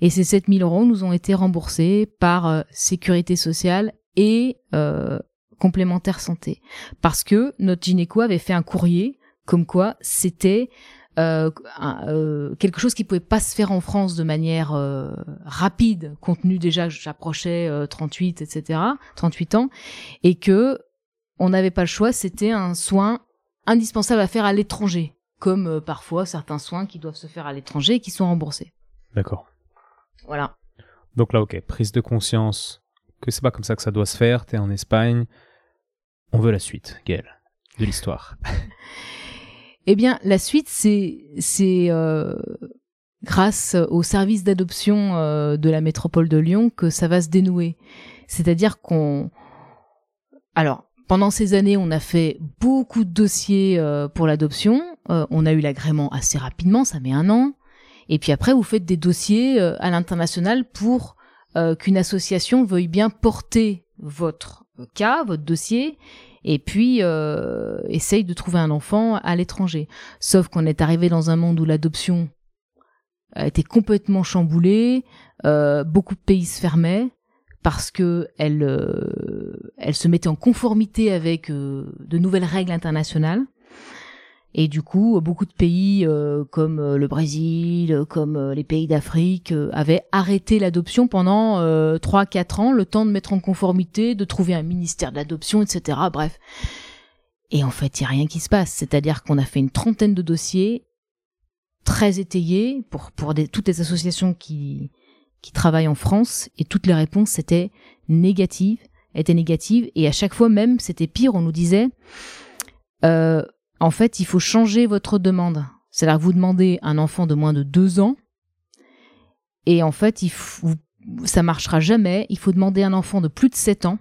Et ces 7 000 euros nous ont été remboursés par euh, Sécurité sociale et euh, complémentaire santé. Parce que notre gynéco avait fait un courrier comme quoi c'était euh, quelque chose qui pouvait pas se faire en France de manière rapide, compte tenu déjà que j'approchais 38, etc., 38 ans, et que on n'avait pas le choix, c'était un soin indispensable à faire à l'étranger, comme parfois certains soins qui doivent se faire à l'étranger et qui sont remboursés. D'accord. Voilà. Donc là, ok, prise de conscience que c'est pas comme ça que ça doit se faire, t'es en Espagne, on veut la suite, Gaëlle, de l'histoire. Eh bien, la suite, c'est c'est euh, grâce au service d'adoption euh, de la métropole de Lyon que ça va se dénouer. C'est-à-dire qu'on, alors pendant ces années, on a fait beaucoup de dossiers euh, pour l'adoption. on a eu l'agrément assez rapidement, ça met un an. Et puis après, vous faites des dossiers à l'international pour qu'une association veuille bien porter votre cas, votre dossier, et puis euh, essaye de trouver un enfant à l'étranger. Sauf qu'on est arrivé dans un monde où l'adoption a été complètement chamboulée, euh, beaucoup de pays se fermaient parce que elle, euh, elle se mettait en conformité avec euh, de nouvelles règles internationales. Et du coup, beaucoup de pays euh, comme euh, le Brésil, comme euh, les pays d'Afrique avaient arrêté l'adoption pendant 3-4 ans, le temps de mettre en conformité, de trouver un ministère de l'adoption, etc. Bref. Et en fait, il n'y a rien qui se passe. C'est-à-dire qu'on a fait une trentaine de dossiers très étayés pour, pour toutes les associations qui, qui travaillent en France et toutes les réponses étaient négatives, étaient négatives et à chaque fois même c'était pire, on nous disait euh, en fait, il faut changer votre demande. C'est-à-dire que vous demandez un enfant de moins de deux ans, et en fait, il faut, ça marchera jamais. Il faut demander un enfant de plus de 7 ans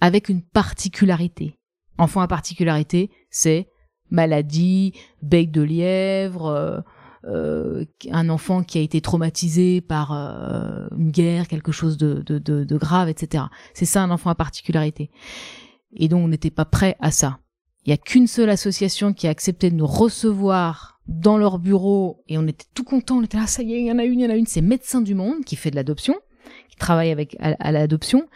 avec une particularité. Enfant à particularité, c'est maladie, bec de lièvre, euh, un enfant qui a été traumatisé par euh, une guerre, quelque chose de, grave, etc. C'est ça un enfant à particularité. Et donc on n'était pas prêt à ça. Il y a qu'une seule association qui a accepté de nous recevoir dans leur bureau et on était tout contents. On était là, ça y il y en a une, il y en a une. C'est Médecins du Monde qui fait de l'adoption, qui travaille avec à l'adoption.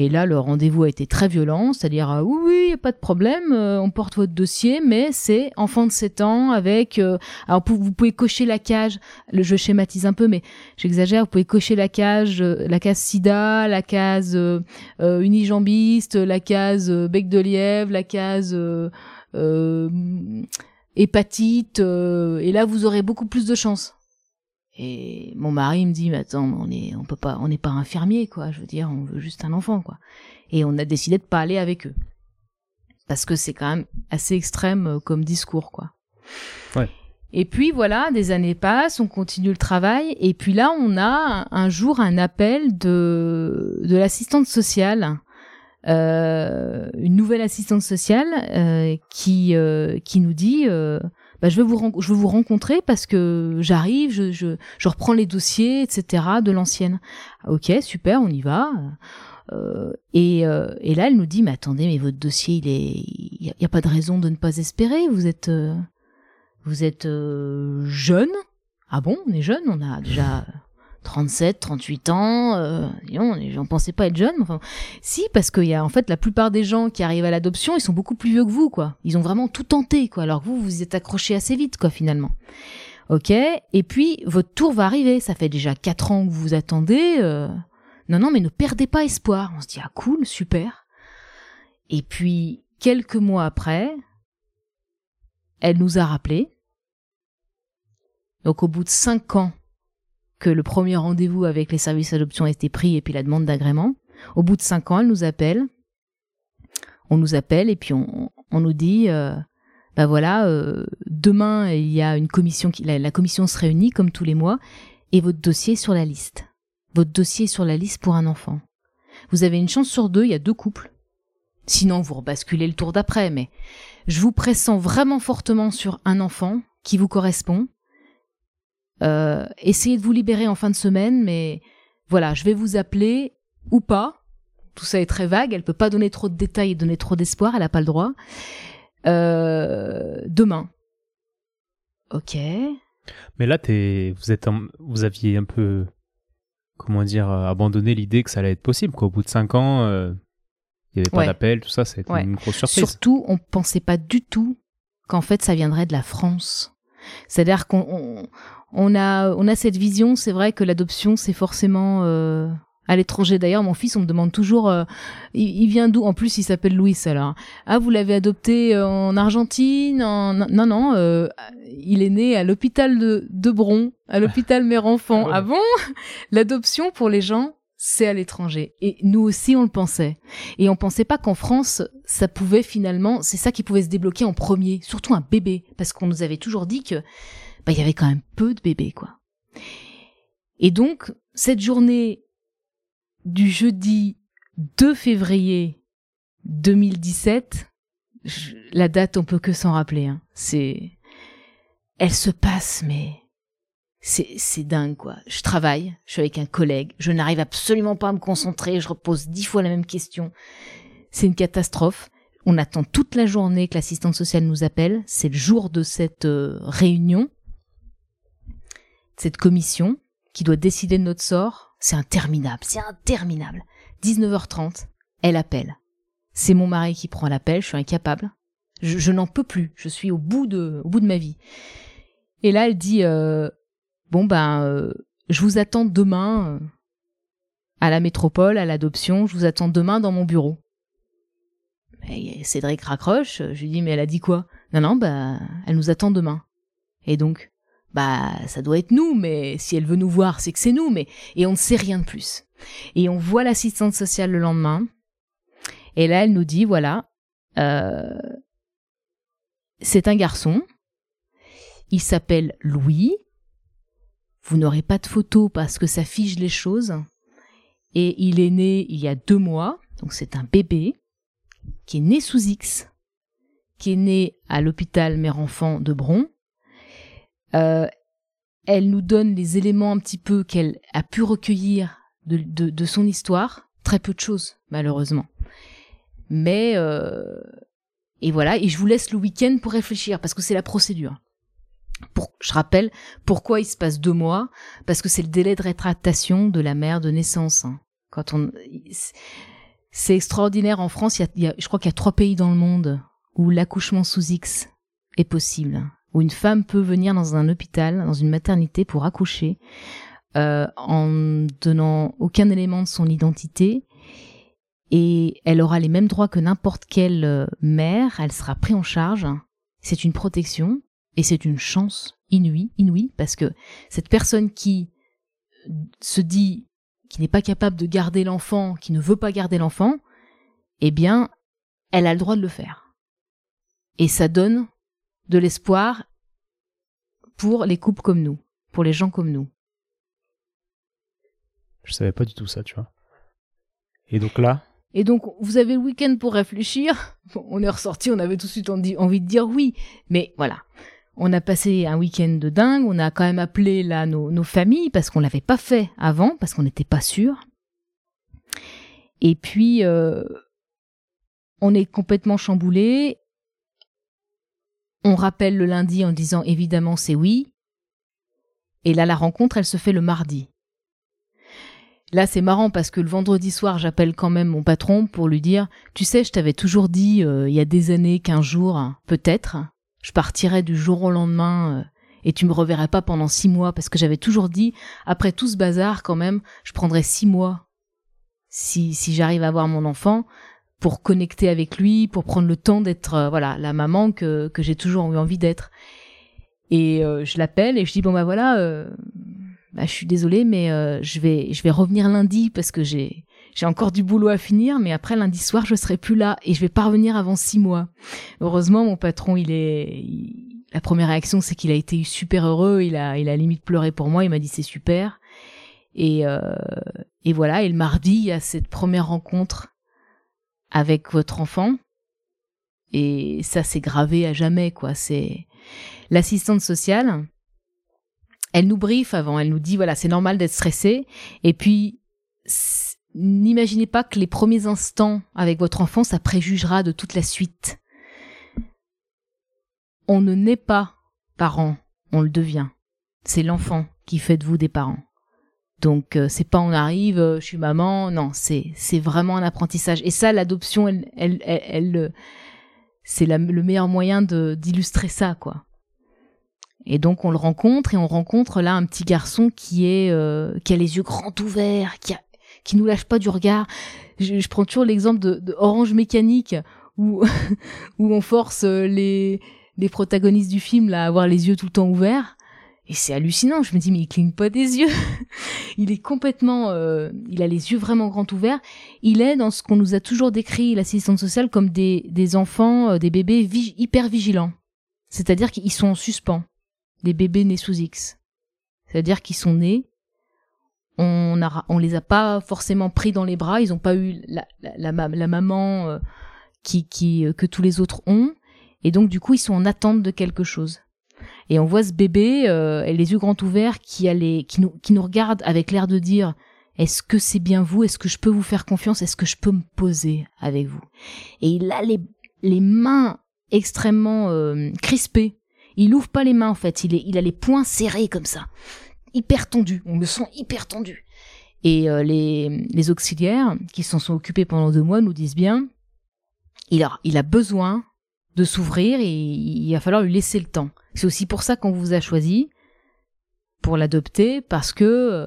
Et là, le rendez-vous a été très violent, c'est-à-dire euh, oui, oui, pas de problème, euh, on porte votre dossier, mais c'est enfant de 7 ans avec. Euh, alors vous pouvez cocher la cage. Je schématise un peu, mais j'exagère. Vous pouvez cocher la cage, la case SIDA, la case unijambiste, la case bec de lièvre, la case hépatite. et là, vous aurez beaucoup plus de chance. Et mon mari me dit, mais attends, on est, on peut pas, on n'est pas infirmier, quoi. Je veux dire, on veut juste un enfant, quoi. Et on a décidé de pas aller avec eux. Parce que c'est quand même assez extrême euh, comme discours, quoi. Ouais. Et puis voilà, des années passent, on continue le travail, et puis là, on a un jour un appel de, de l'assistante sociale, euh, une nouvelle assistante sociale, euh, qui, euh, qui nous dit, bah, je veux vous rencontrer parce que j'arrive, je, je, je reprends les dossiers, etc. de l'ancienne. Ok, super, on y va. Euh, et, euh, et là, elle nous dit, mais attendez, mais votre dossier, il est, il y, a pas de raison de ne pas espérer. Vous êtes, euh, vous êtes euh, jeune. Ah bon, on est jeune, on a déjà 37, 38 ans, euh, j'en pensais pas être jeune. Enfin, si, parce qu'il y a en fait la plupart des gens qui arrivent à l'adoption, ils sont beaucoup plus vieux que vous, quoi. Ils ont vraiment tout tenté, quoi. Alors que vous, vous êtes accroché assez vite, quoi, finalement. Ok. Et puis votre tour va arriver. Ça fait déjà 4 ans que vous attendez. Euh... Non, non, mais ne perdez pas espoir. On se dit ah cool, super. Et puis quelques mois après, elle nous a rappelé. Donc au bout de 5 ans que le premier rendez-vous avec les services d'adoption a été pris et puis la demande d'agrément. Au bout de cinq ans, elle nous appelle. On nous appelle et puis on, on nous dit, euh, bah voilà, euh, demain il y a une commission qui, la, commission se réunit comme tous les mois et votre dossier est sur la liste. Votre dossier est sur la liste pour un enfant. Vous avez une chance sur deux, il y a deux couples. Sinon, vous rebasculez le tour d'après, mais je vous pressens vraiment fortement sur un enfant qui vous correspond euh, essayez de vous libérer en fin de semaine, mais voilà, je vais vous appeler ou pas. Tout ça est très vague. Elle peut pas donner trop de détails et donner trop d'espoir. Elle a pas le droit. Euh, demain. Ok. Mais là, es, vous êtes, vous aviez un peu, comment dire, euh, abandonné l'idée que ça allait être possible. Quoi. Au bout de cinq ans, Il n'y avait pas d'appel, tout ça, été une grosse surprise. Surtout, on pensait pas du tout qu'en fait ça viendrait de la France. C'est-à-dire qu'on on, a on a cette vision, c'est vrai que l'adoption c'est forcément euh, à l'étranger. D'ailleurs, mon fils, on me demande toujours, euh, il, vient d'où? En plus, il s'appelle Louis. Alors, ah, vous l'avez adopté en Argentine Non, non, euh, il est né à l'hôpital de, de Bron, à l'hôpital Mère Enfant. Ah, ah bon? L'adoption pour les gens, c'est à l'étranger. Et nous aussi, on le pensait. Et on pensait pas qu'en France, ça pouvait finalement, c'est ça qui pouvait se débloquer en premier, surtout un bébé, parce qu'on nous avait toujours dit que bah il y avait quand même peu de bébés, quoi. Et donc cette journée du jeudi 2 février 2017, la date, on peut que s'en rappeler. Hein. C'est, elle se passe, mais c'est dingue quoi. Je travaille, je suis avec un collègue, je n'arrive absolument pas à me concentrer, je repose dix fois la même question. C'est une catastrophe. On attend toute la journée que l'assistante sociale nous appelle. C'est le jour de cette euh, réunion, cette commission qui doit décider de notre sort. C'est interminable, c'est interminable. 19h30, elle appelle. C'est mon mari qui prend l'appel, je suis incapable. Je, n'en peux plus, je suis au bout de, au bout de ma vie. Et là, elle dit, euh, bon ben, euh, je vous attends demain euh, à la métropole, à l'adoption, je vous attends demain dans mon bureau. Cédric raccroche, je lui dis, mais elle a dit quoi? Non, non, bah, elle nous attend demain. Et donc bah ça doit être nous, mais si elle veut nous voir, c'est que c'est nous, mais et on ne sait rien de plus. Et on voit l'assistante sociale le lendemain, et là elle nous dit voilà, euh, c'est un garçon, il s'appelle Louis, vous n'aurez pas de photo parce que ça fige les choses, et il est né il y a deux mois, donc c'est un bébé qui est né sous X, qui est né à l'hôpital Mère-Enfant de Bron, euh, elle nous donne les éléments un petit peu qu'elle a pu recueillir de, de, son histoire. Très peu de choses, malheureusement. Mais euh, et voilà. Et je vous laisse le week-end pour réfléchir parce que c'est la procédure. Pour, je rappelle pourquoi il se passe deux mois parce que c'est le délai de rétractation de la mère de naissance. Hein. Quand on, c'est extraordinaire en France. Il y a, je crois qu'il y a trois pays dans le monde où l'accouchement sous X est possible où une femme peut venir dans un hôpital, dans une maternité pour accoucher, euh, en donnant aucun élément de son identité, et elle aura les mêmes droits que n'importe quelle euh, mère, elle sera prise en charge. C'est une protection et c'est une chance inouïe, inouïe, parce que cette personne qui se dit qui n'est pas capable de garder l'enfant, qui ne veut pas garder l'enfant, eh bien, elle a le droit de le faire. Et ça donne de l'espoir pour les couples comme nous, pour les gens comme nous. Je savais pas du tout ça, tu vois. Et donc là? Et donc, vous avez le week-end pour réfléchir. on est ressorti, on avait tout de suite envie de dire oui. Mais voilà. On a passé un week-end de dingue. On a quand même appelé là nos, familles parce qu'on l'avait pas fait avant, parce qu'on n'était pas sûr. Et puis, euh, on est complètement chamboulé. On rappelle le lundi en disant évidemment c'est oui. Et là, la rencontre, elle se fait le mardi. Là, c'est marrant parce que le vendredi soir, j'appelle quand même mon patron pour lui dire, tu sais, je t'avais toujours dit euh, il y a des années, qu'un jour, peut-être, je partirais du jour au lendemain euh, et tu me reverrais pas pendant six mois parce que j'avais toujours dit, après tout ce bazar, quand même, je prendrais six mois si, si j'arrive à voir mon enfant pour connecter avec lui, pour prendre le temps d'être euh, voilà la maman que, que j'ai toujours eu envie d'être. Et euh, je l'appelle et je dis bon bah voilà, euh, bah, je suis désolée mais je vais je vais revenir lundi parce que j'ai j'ai encore du boulot à finir, mais après lundi soir je serai plus là et je vais pas revenir avant six mois. Heureusement mon patron il est la première réaction c'est qu'il a été super heureux, il a il a limite pleuré pour moi, il m'a dit c'est super. Et, et voilà, et le mardi, il y a cette première rencontre avec votre enfant. Et ça, c'est gravé à jamais, quoi. C'est l'assistante sociale. Elle nous briefe avant. Elle nous dit, voilà, c'est normal d'être stressé. Et puis, n'imaginez pas que les premiers instants avec votre enfant, ça préjugera de toute la suite. On ne naît pas parent, on le devient. C'est l'enfant qui fait de vous des parents. Donc euh, c'est pas on arrive, euh, je suis maman, non, c'est c'est vraiment un apprentissage. Et ça, l'adoption, elle, elle, elle, euh, c'est le meilleur moyen d'illustrer ça, quoi. Et donc on le rencontre et on rencontre là un petit garçon qui est qui a les yeux grands ouverts, qui a, qui nous lâche pas du regard. Je, prends toujours l'exemple de, Orange Mécanique où où on force les les protagonistes du film à avoir les yeux tout le temps ouverts. Et c'est hallucinant. Je me dis, mais il cligne pas des yeux. il est complètement, euh, il a les yeux vraiment grands ouverts. Il est dans ce qu'on nous a toujours décrit l'assistante sociale comme des, des enfants, euh, des bébés hyper vigilants. C'est-à-dire qu'ils sont en suspens. Des bébés nés sous X. C'est-à-dire qu'ils sont nés. On a, les a pas forcément pris dans les bras. Ils ont pas eu la, la, maman euh, qui, qui, que tous les autres ont. Et donc, du coup, ils sont en attente de quelque chose. Et on voit ce bébé, euh, les yeux grands ouverts, qui, a qui, nous, qui nous regarde avec l'air de dire Est-ce que c'est bien vous? Est-ce que je peux vous faire confiance? Est-ce que je peux me poser avec vous? Et il a les, les mains extrêmement euh, crispées. Il ouvre pas les mains en fait, il a les poings serrés comme ça, hyper tendus. On le sent hyper tendu. Et euh, les, auxiliaires qui s'en sont occupés pendant deux mois nous disent bien il a, besoin de s'ouvrir et il va falloir lui laisser le temps. C'est aussi pour ça qu'on vous a choisi pour l'adopter parce que euh,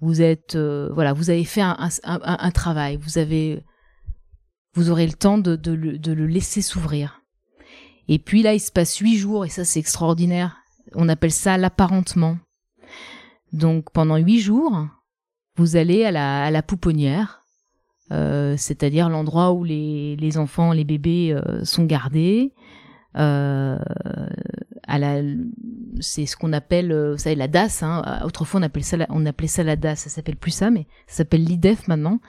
vous êtes euh, voilà vous avez fait un, travail vous avez vous aurez le temps de, de, le, laisser s'ouvrir et puis là il se passe huit jours et ça c'est extraordinaire on appelle ça l'apparentement donc pendant huit jours vous allez à la, pouponnière euh, c'est-à-dire l'endroit où les, enfants, les bébés sont gardés. Euh, à la, c'est ce qu'on appelle, euh, vous savez, la DAS. Hein. Autrefois, on appelait ça, la, on appelait ça la. Ça s'appelle plus ça, mais ça s'appelle l'IDEF maintenant.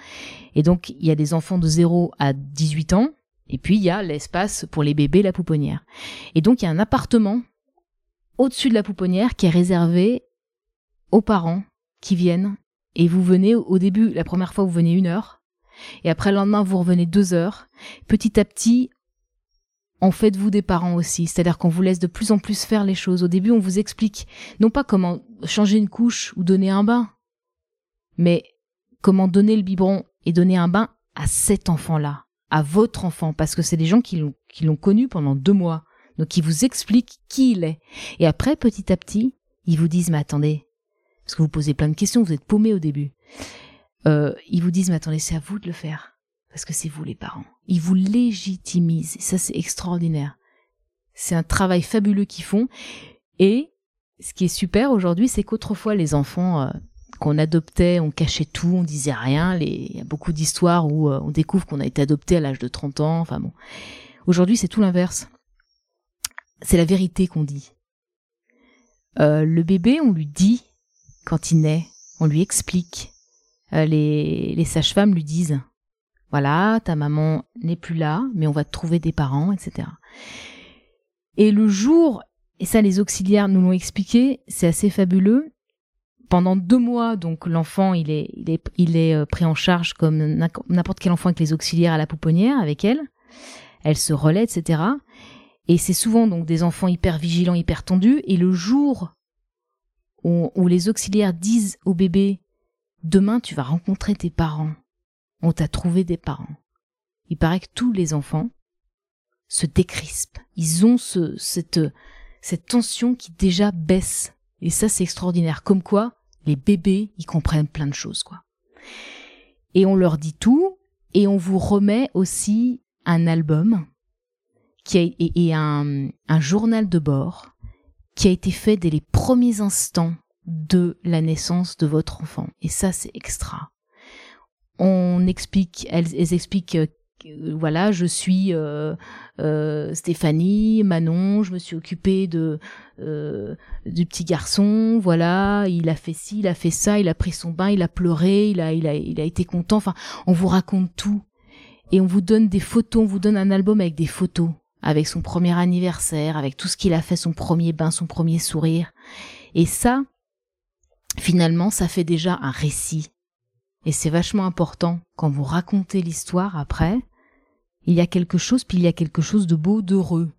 Et donc, il y a des enfants de 0 à 18 ans. Et puis, il y a l'espace pour les bébés, la pouponnière. Et donc, il y a un appartement au-dessus de la pouponnière qui est réservé aux parents qui viennent. Et vous venez au début, la première fois, vous venez une heure. Et après, le lendemain, vous revenez deux heures. Petit à petit, en faites-vous des parents aussi, c'est-à-dire qu'on vous laisse de plus en plus faire les choses. Au début, on vous explique non pas comment changer une couche ou donner un bain, mais comment donner le biberon et donner un bain à cet enfant-là, à votre enfant, parce que c'est des gens qui l'ont, connu pendant deux mois, donc qui vous expliquent qui il est. Et après, petit à petit, ils vous disent, mais attendez, parce que vous posez plein de questions, vous êtes paumé au début. Euh, ils vous disent, mais attendez, c'est à vous de le faire parce que c'est vous les parents. Ils vous légitimisent, et ça c'est extraordinaire. C'est un travail fabuleux qu'ils font, et ce qui est super aujourd'hui, c'est qu'autrefois les enfants euh, qu'on adoptait, on cachait tout, on disait rien. Il y a beaucoup d'histoires où euh, on découvre qu'on a été adopté à l'âge de 30 ans. Enfin bon, aujourd'hui c'est tout l'inverse. C'est la vérité qu'on dit. Euh, le bébé, on lui dit quand il naît, on lui explique. les, les sages-femmes lui disent voilà, ta maman n'est plus là, mais on va te trouver des parents, etc. Et le jour, et ça les auxiliaires nous l'ont expliqué, c'est assez fabuleux. Pendant deux mois, donc l'enfant il est, il est, il est euh, pris en charge comme n'importe quel enfant avec les auxiliaires à la pouponnière avec elle. Elle se relaie, etc. Et c'est souvent donc des enfants hyper vigilants, hyper tendus. Et le jour où, les auxiliaires disent au bébé, demain tu vas rencontrer tes parents on t'a trouvé des parents. Il paraît que tous les enfants se décrispent. Ils ont ce, cette, cette tension qui déjà baisse. Et ça, c'est extraordinaire. Comme quoi, les bébés, ils comprennent plein de choses, quoi. Et on leur dit tout, et on vous remet aussi un album qui a, et, un, un journal de bord qui a été fait dès les premiers instants de la naissance de votre enfant. Et ça, c'est extra on explique, elles, expliquent euh, voilà, je suis euh, euh, Stéphanie, Manon, je me suis occupée de du petit garçon, voilà, il a fait ci, il a fait ça, il a pris son bain, il a pleuré, il a il a il a été content. Enfin, on vous raconte tout et on vous donne des photos, on vous donne un album avec des photos, avec son premier anniversaire, avec tout ce qu'il a fait, son premier bain, son premier sourire. Et ça, finalement, ça fait déjà un récit et c'est vachement important quand vous racontez l'histoire après. Il y a quelque chose, puis il y a quelque chose de beau, d'heureux.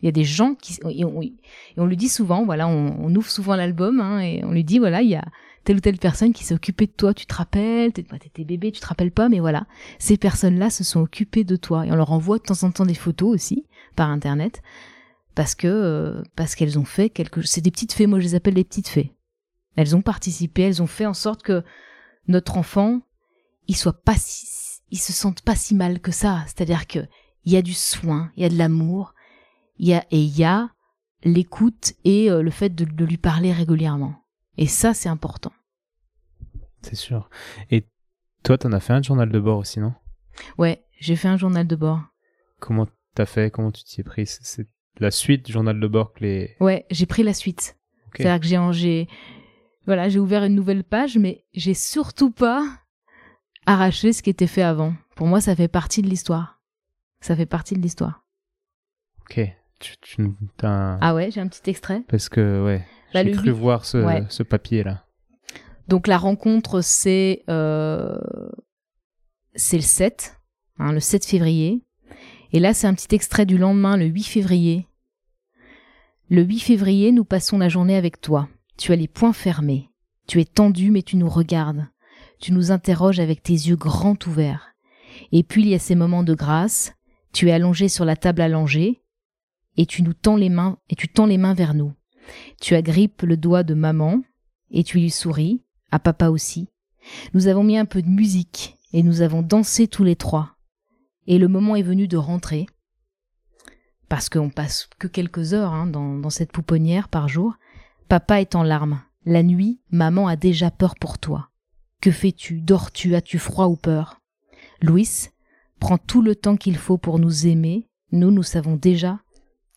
Il y a des gens qui et on, et on lui dit souvent, voilà, on, ouvre souvent l'album hein, et on lui dit voilà, il y a telle ou telle personne qui s'est occupée de toi, tu te rappelles, t'étais bébé, tu te rappelles pas, mais voilà, ces personnes-là se sont occupées de toi et on leur envoie de temps en temps des photos aussi par internet parce que euh, parce qu'elles ont fait quelque c'est des petites fées, moi je les appelle des petites fées. Elles ont participé, elles ont fait en sorte que notre enfant il soit pas si, il se sente pas si mal que ça, c'est-à-dire que il y a du soin, il y a de l'amour, il y a et il y a l'écoute et euh, le fait de lui parler régulièrement. Et ça, c'est important. C'est sûr. Et toi, t'en as fait un journal de bord aussi, non? Ouais, j'ai fait un journal de bord. Comment t'as fait? Comment tu t'y es pris? C'est la suite du journal de bord que les... Ouais, j'ai pris la suite. C'est-à-dire que j'ai, voilà, j'ai ouvert une nouvelle page, mais j'ai surtout pas arraché ce qui était fait avant. Pour moi, ça fait partie de l'histoire. Ça fait partie de l'histoire. Ok. Tu, tu un... Ah ouais, j'ai un petit extrait. Parce que, ouais, bah, j'ai cru voir ce, ce papier-là. Donc la rencontre, c'est euh, le 7, hein, le 7 février. Et là, c'est un petit extrait du lendemain, le 8 février. Le 8 février, nous passons la journée avec toi. Tu as les poings fermés. Tu es tendu, mais tu nous regardes. Tu nous interroges avec tes yeux grands ouverts. Et puis il y a ces moments de grâce. Tu es allongé sur la table allongée, et tu nous tends les mains, et tu tends les mains vers nous. Tu agrippes le doigt de maman, et tu lui souris, à papa aussi. Nous avons mis un peu de musique, et nous avons dansé tous les trois. Et le moment est venu de rentrer, parce qu'on passe que quelques heures hein, dans, dans cette pouponnière par jour. Papa est en larmes. La nuit, maman a déjà peur pour toi. Que fais-tu? Dors-tu? As-tu froid ou peur? Louis, prends tout le temps qu'il faut pour nous aimer. Nous, nous savons déjà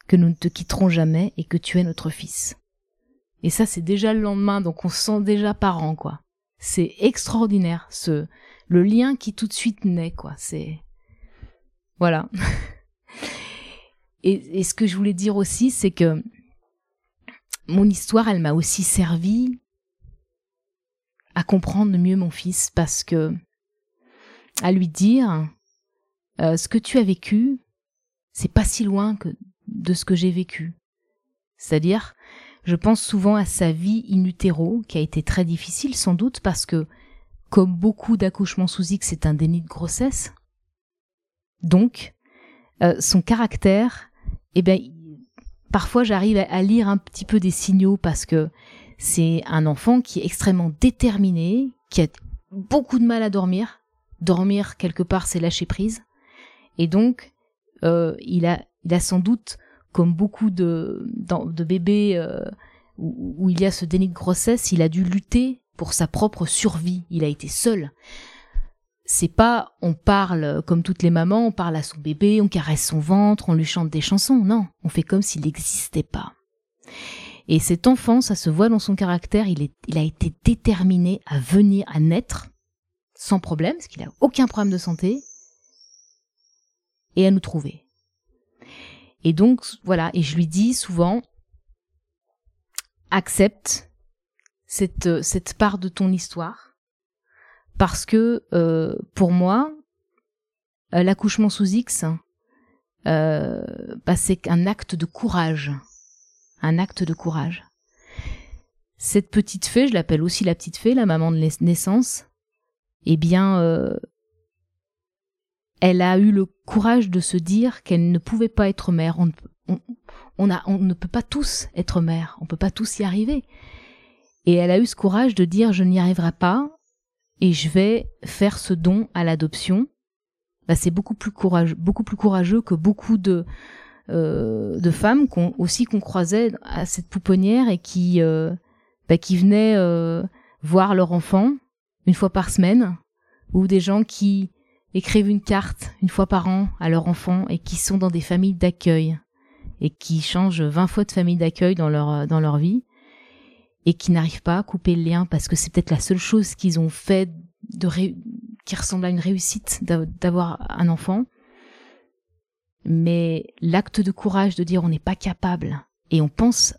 que nous ne te quitterons jamais et que tu es notre fils. Et ça, c'est déjà le lendemain, donc on se sent déjà parent, quoi. C'est extraordinaire, ce, le lien qui tout de suite naît, quoi. C'est, voilà. et, ce que je voulais dire aussi, c'est que mon histoire, elle m'a aussi servi à comprendre mieux mon fils parce que à lui dire euh, ce que tu as vécu, c'est pas si loin que de ce que j'ai vécu. C'est-à-dire, je pense souvent à sa vie in utero, qui a été très difficile sans doute parce que, comme beaucoup d'accouchements sous X, c'est un déni de grossesse. Donc, euh, son caractère, eh ben, parfois j'arrive à, lire un petit peu des signaux parce que c'est un enfant qui est extrêmement déterminé, qui a beaucoup de mal à dormir. Dormir quelque part, c'est lâcher prise. Et donc, euh, il a il a sans doute, comme beaucoup de, bébés euh, où, il y a ce déni de grossesse, il a dû lutter pour sa propre survie. Il a été seul. C'est pas on parle comme toutes les mamans, on parle à son bébé, on caresse son ventre, on lui chante des chansons. Non, on fait comme s'il n'existait pas. Et cet enfant, ça se voit dans son caractère, il, il a été déterminé à venir, à naître, sans problème, parce qu'il n'a aucun problème de santé, et à nous trouver. Et donc, voilà, et je lui dis souvent, accepte cette, euh, cette part de ton histoire, parce que euh, pour moi, euh, l'accouchement sous X, euh, bah, c'est un acte de courage, un acte de courage. Cette petite fée, je l'appelle aussi la petite fée, la maman de naissance, eh bien, euh, elle a eu le courage de se dire qu'elle ne pouvait pas être mère. On, on, on ne peut pas tous être mère, on ne peut pas tous y arriver. Et elle a eu ce courage de dire je n'y arriverai pas et je vais faire ce don à l'adoption. Bah, c'est beaucoup plus courageux, beaucoup plus courageux que beaucoup de euh, femmes aussi qu'on croisait à cette pouponnière et qui euh, bah, venaient euh, voir leur enfant une fois par semaine ou des gens qui écrivent une carte une fois par an à leur enfant et qui sont dans des familles d'accueil et qui changent 20 fois de famille d'accueil dans leur, dans leur vie et qui n'arrivent pas à couper le lien parce que c'est peut-être la seule chose qu'ils ont fait de qui ressemble à une réussite d'avoir un enfant. Mais l'acte de courage de dire on n'est pas capable et on pense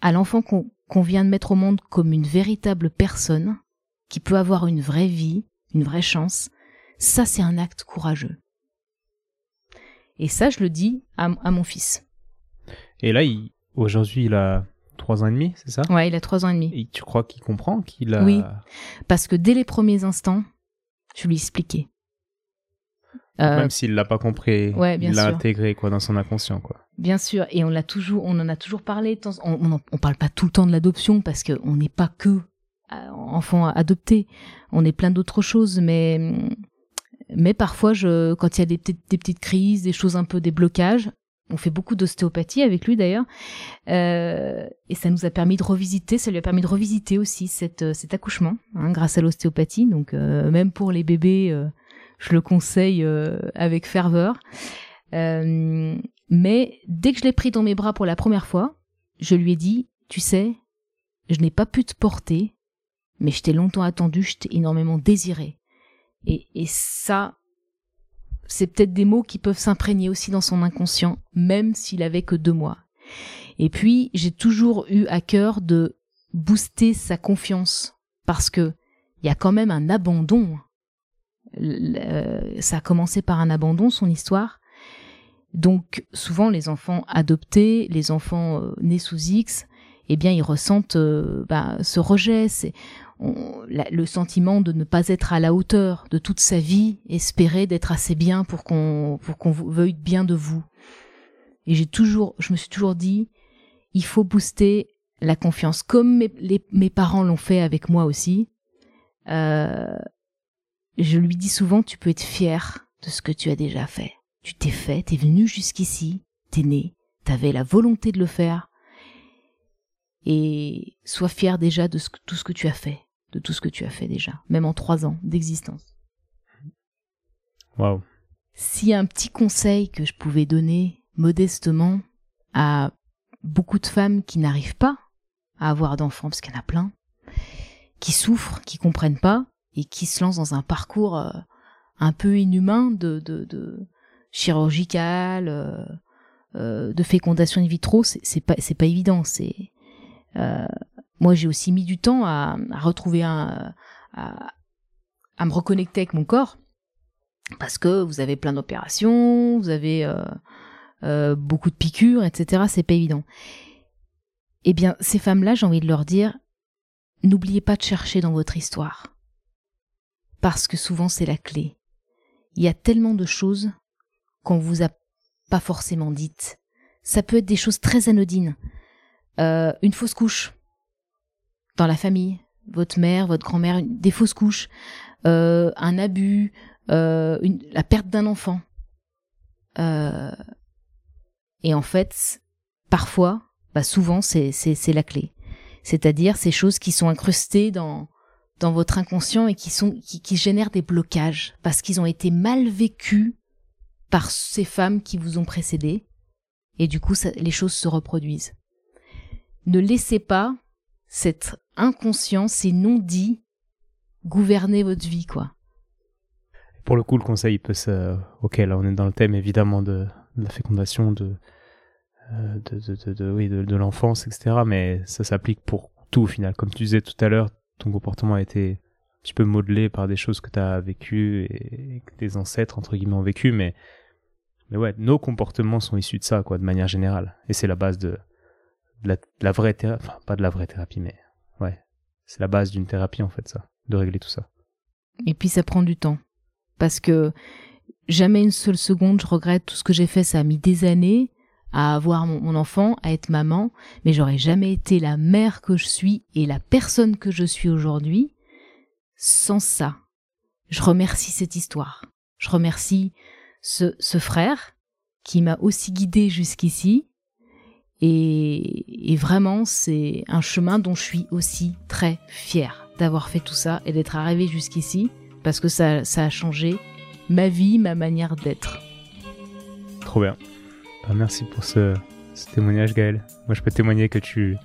à l'enfant qu'on vient de mettre au monde comme une véritable personne qui peut avoir une vraie vie, une vraie chance, ça, c'est un acte courageux. Et ça, je le dis à, mon fils. Et là, il... aujourd'hui, il a trois ans et demi, c'est ça? Ouais, il a trois ans et demi. Et tu crois qu'il comprend qu'il a... Oui. Parce que dès les premiers instants, je lui expliquais. Euh, Même s'il l'a pas compris, Ouais, il l'a intégré quoi dans son inconscient quoi. Bien sûr, et on l'a toujours, on en a toujours parlé. On, on, on parle pas tout le temps de l'adoption parce que on n'est pas que euh, enfant adopté. On est plein d'autres choses, mais mais parfois, je, quand il y a des petites, crises, des choses un peu des blocages, on fait beaucoup d'ostéopathie avec lui d'ailleurs, euh, et ça nous a permis de revisiter, ça lui a permis de revisiter aussi euh, cet accouchement hein, grâce à l'ostéopathie. Donc euh, même pour les bébés, euh, je le conseille avec ferveur. Mais dès que je l'ai pris dans mes bras pour la première fois, je lui ai dit, tu sais, je n'ai pas pu te porter, mais je t'ai longtemps attendu, je t'ai énormément désiré. Et, et ça, c'est peut-être des mots qui peuvent s'imprégner aussi dans son inconscient, même s'il avait que deux mois. Et puis, j'ai toujours eu à cœur de booster sa confiance, parce que il y a quand même un abandon. Euh, ça a commencé par un abandon, son histoire. Donc, souvent, les enfants adoptés, les enfants euh, nés sous X, eh bien, ils ressentent euh, bah, ce rejet, le sentiment de ne pas être à la hauteur de toute sa vie, espérer d'être assez bien pour qu'on pour qu'on veuille bien de vous. Et j'ai toujours, je me suis toujours dit, il faut booster la confiance, comme mes, parents l'ont fait avec moi aussi. Euh, je lui dis souvent, tu peux être fier de ce que tu as déjà fait. Tu t'es fait, t'es venu jusqu'ici, t'es né, t'avais la volonté de le faire. Et sois fier déjà de ce tout ce que tu as fait, de tout ce que tu as fait déjà, même en trois ans d'existence. Waouh. S'il y a un petit conseil que je pouvais donner modestement à beaucoup de femmes qui n'arrivent pas à avoir d'enfants, parce qu'il y en a plein, qui souffrent, qui comprennent pas et qui se lancent dans un parcours euh, un peu inhumain de, de, de chirurgical, euh, euh, de fécondation in vitro, c'est pas c'est pas évident. C'est moi j'ai aussi mis du temps à, retrouver un à, à me reconnecter avec mon corps parce que vous avez plein d'opérations, vous avez euh, euh, beaucoup de piqûres, etc. C'est pas évident. Eh bien, ces femmes-là, j'ai envie de leur dire, n'oubliez pas de chercher dans votre histoire, parce que souvent c'est la clé. Il y a tellement de choses qu'on vous a pas forcément dites. Ça peut être des choses très anodines. Euh, une fausse couche dans la famille, votre mère, votre grand-mère, des fausses couches, euh, un abus, euh, une- la perte d'un enfant. Euh, et en fait, parfois, bah souvent, c'est la clé. C'est-à-dire ces choses qui sont incrustées dans dans votre inconscient et qui sont qui, qui génèrent des blocages parce qu'ils ont été mal vécus par ces femmes qui vous ont précédé et du coup ça- les choses se reproduisent. Ne laissez pas cette inconscience, ces non-dits gouverner votre vie quoi. Pour le coup, le conseil il peut se. Ok, là on est dans le thème évidemment de, la fécondation, de, euh, de, de, de, de- oui, de, l'enfance, etc. Mais ça s'applique pour tout au final. Comme tu disais tout à l'heure, ton comportement a été un petit peu modelé par des choses que tu as vécues et, et que tes ancêtres, entre guillemets, ont vécues. Mais, mais ouais, nos comportements sont issus de ça, quoi, de manière générale. Et c'est la base de, de la, vraie thérapie. Enfin, pas de la vraie thérapie, mais ouais. C'est la base d'une thérapie, en fait, ça. De régler tout ça. Et puis ça prend du temps. Parce que jamais une seule seconde je regrette tout ce que j'ai fait. Ça a mis des années à avoir mon, mon enfant, à être maman, mais j'aurais jamais été la mère que je suis et la personne que je suis aujourd'hui sans ça. Je remercie cette histoire. Je remercie ce, ce frère qui m'a aussi guidée jusqu'ici. Et, et vraiment, c'est un chemin dont je suis aussi très fière d'avoir fait tout ça et d'être arrivée jusqu'ici parce que ça, ça a changé ma vie, ma manière d'être. Trop bien. Bah, merci pour ce, ce témoignage, Gaël. Moi, je peux témoigner que tu,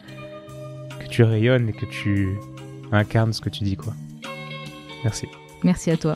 que tu rayonnes et que tu incarnes ce que tu dis, quoi. Merci. Merci à toi.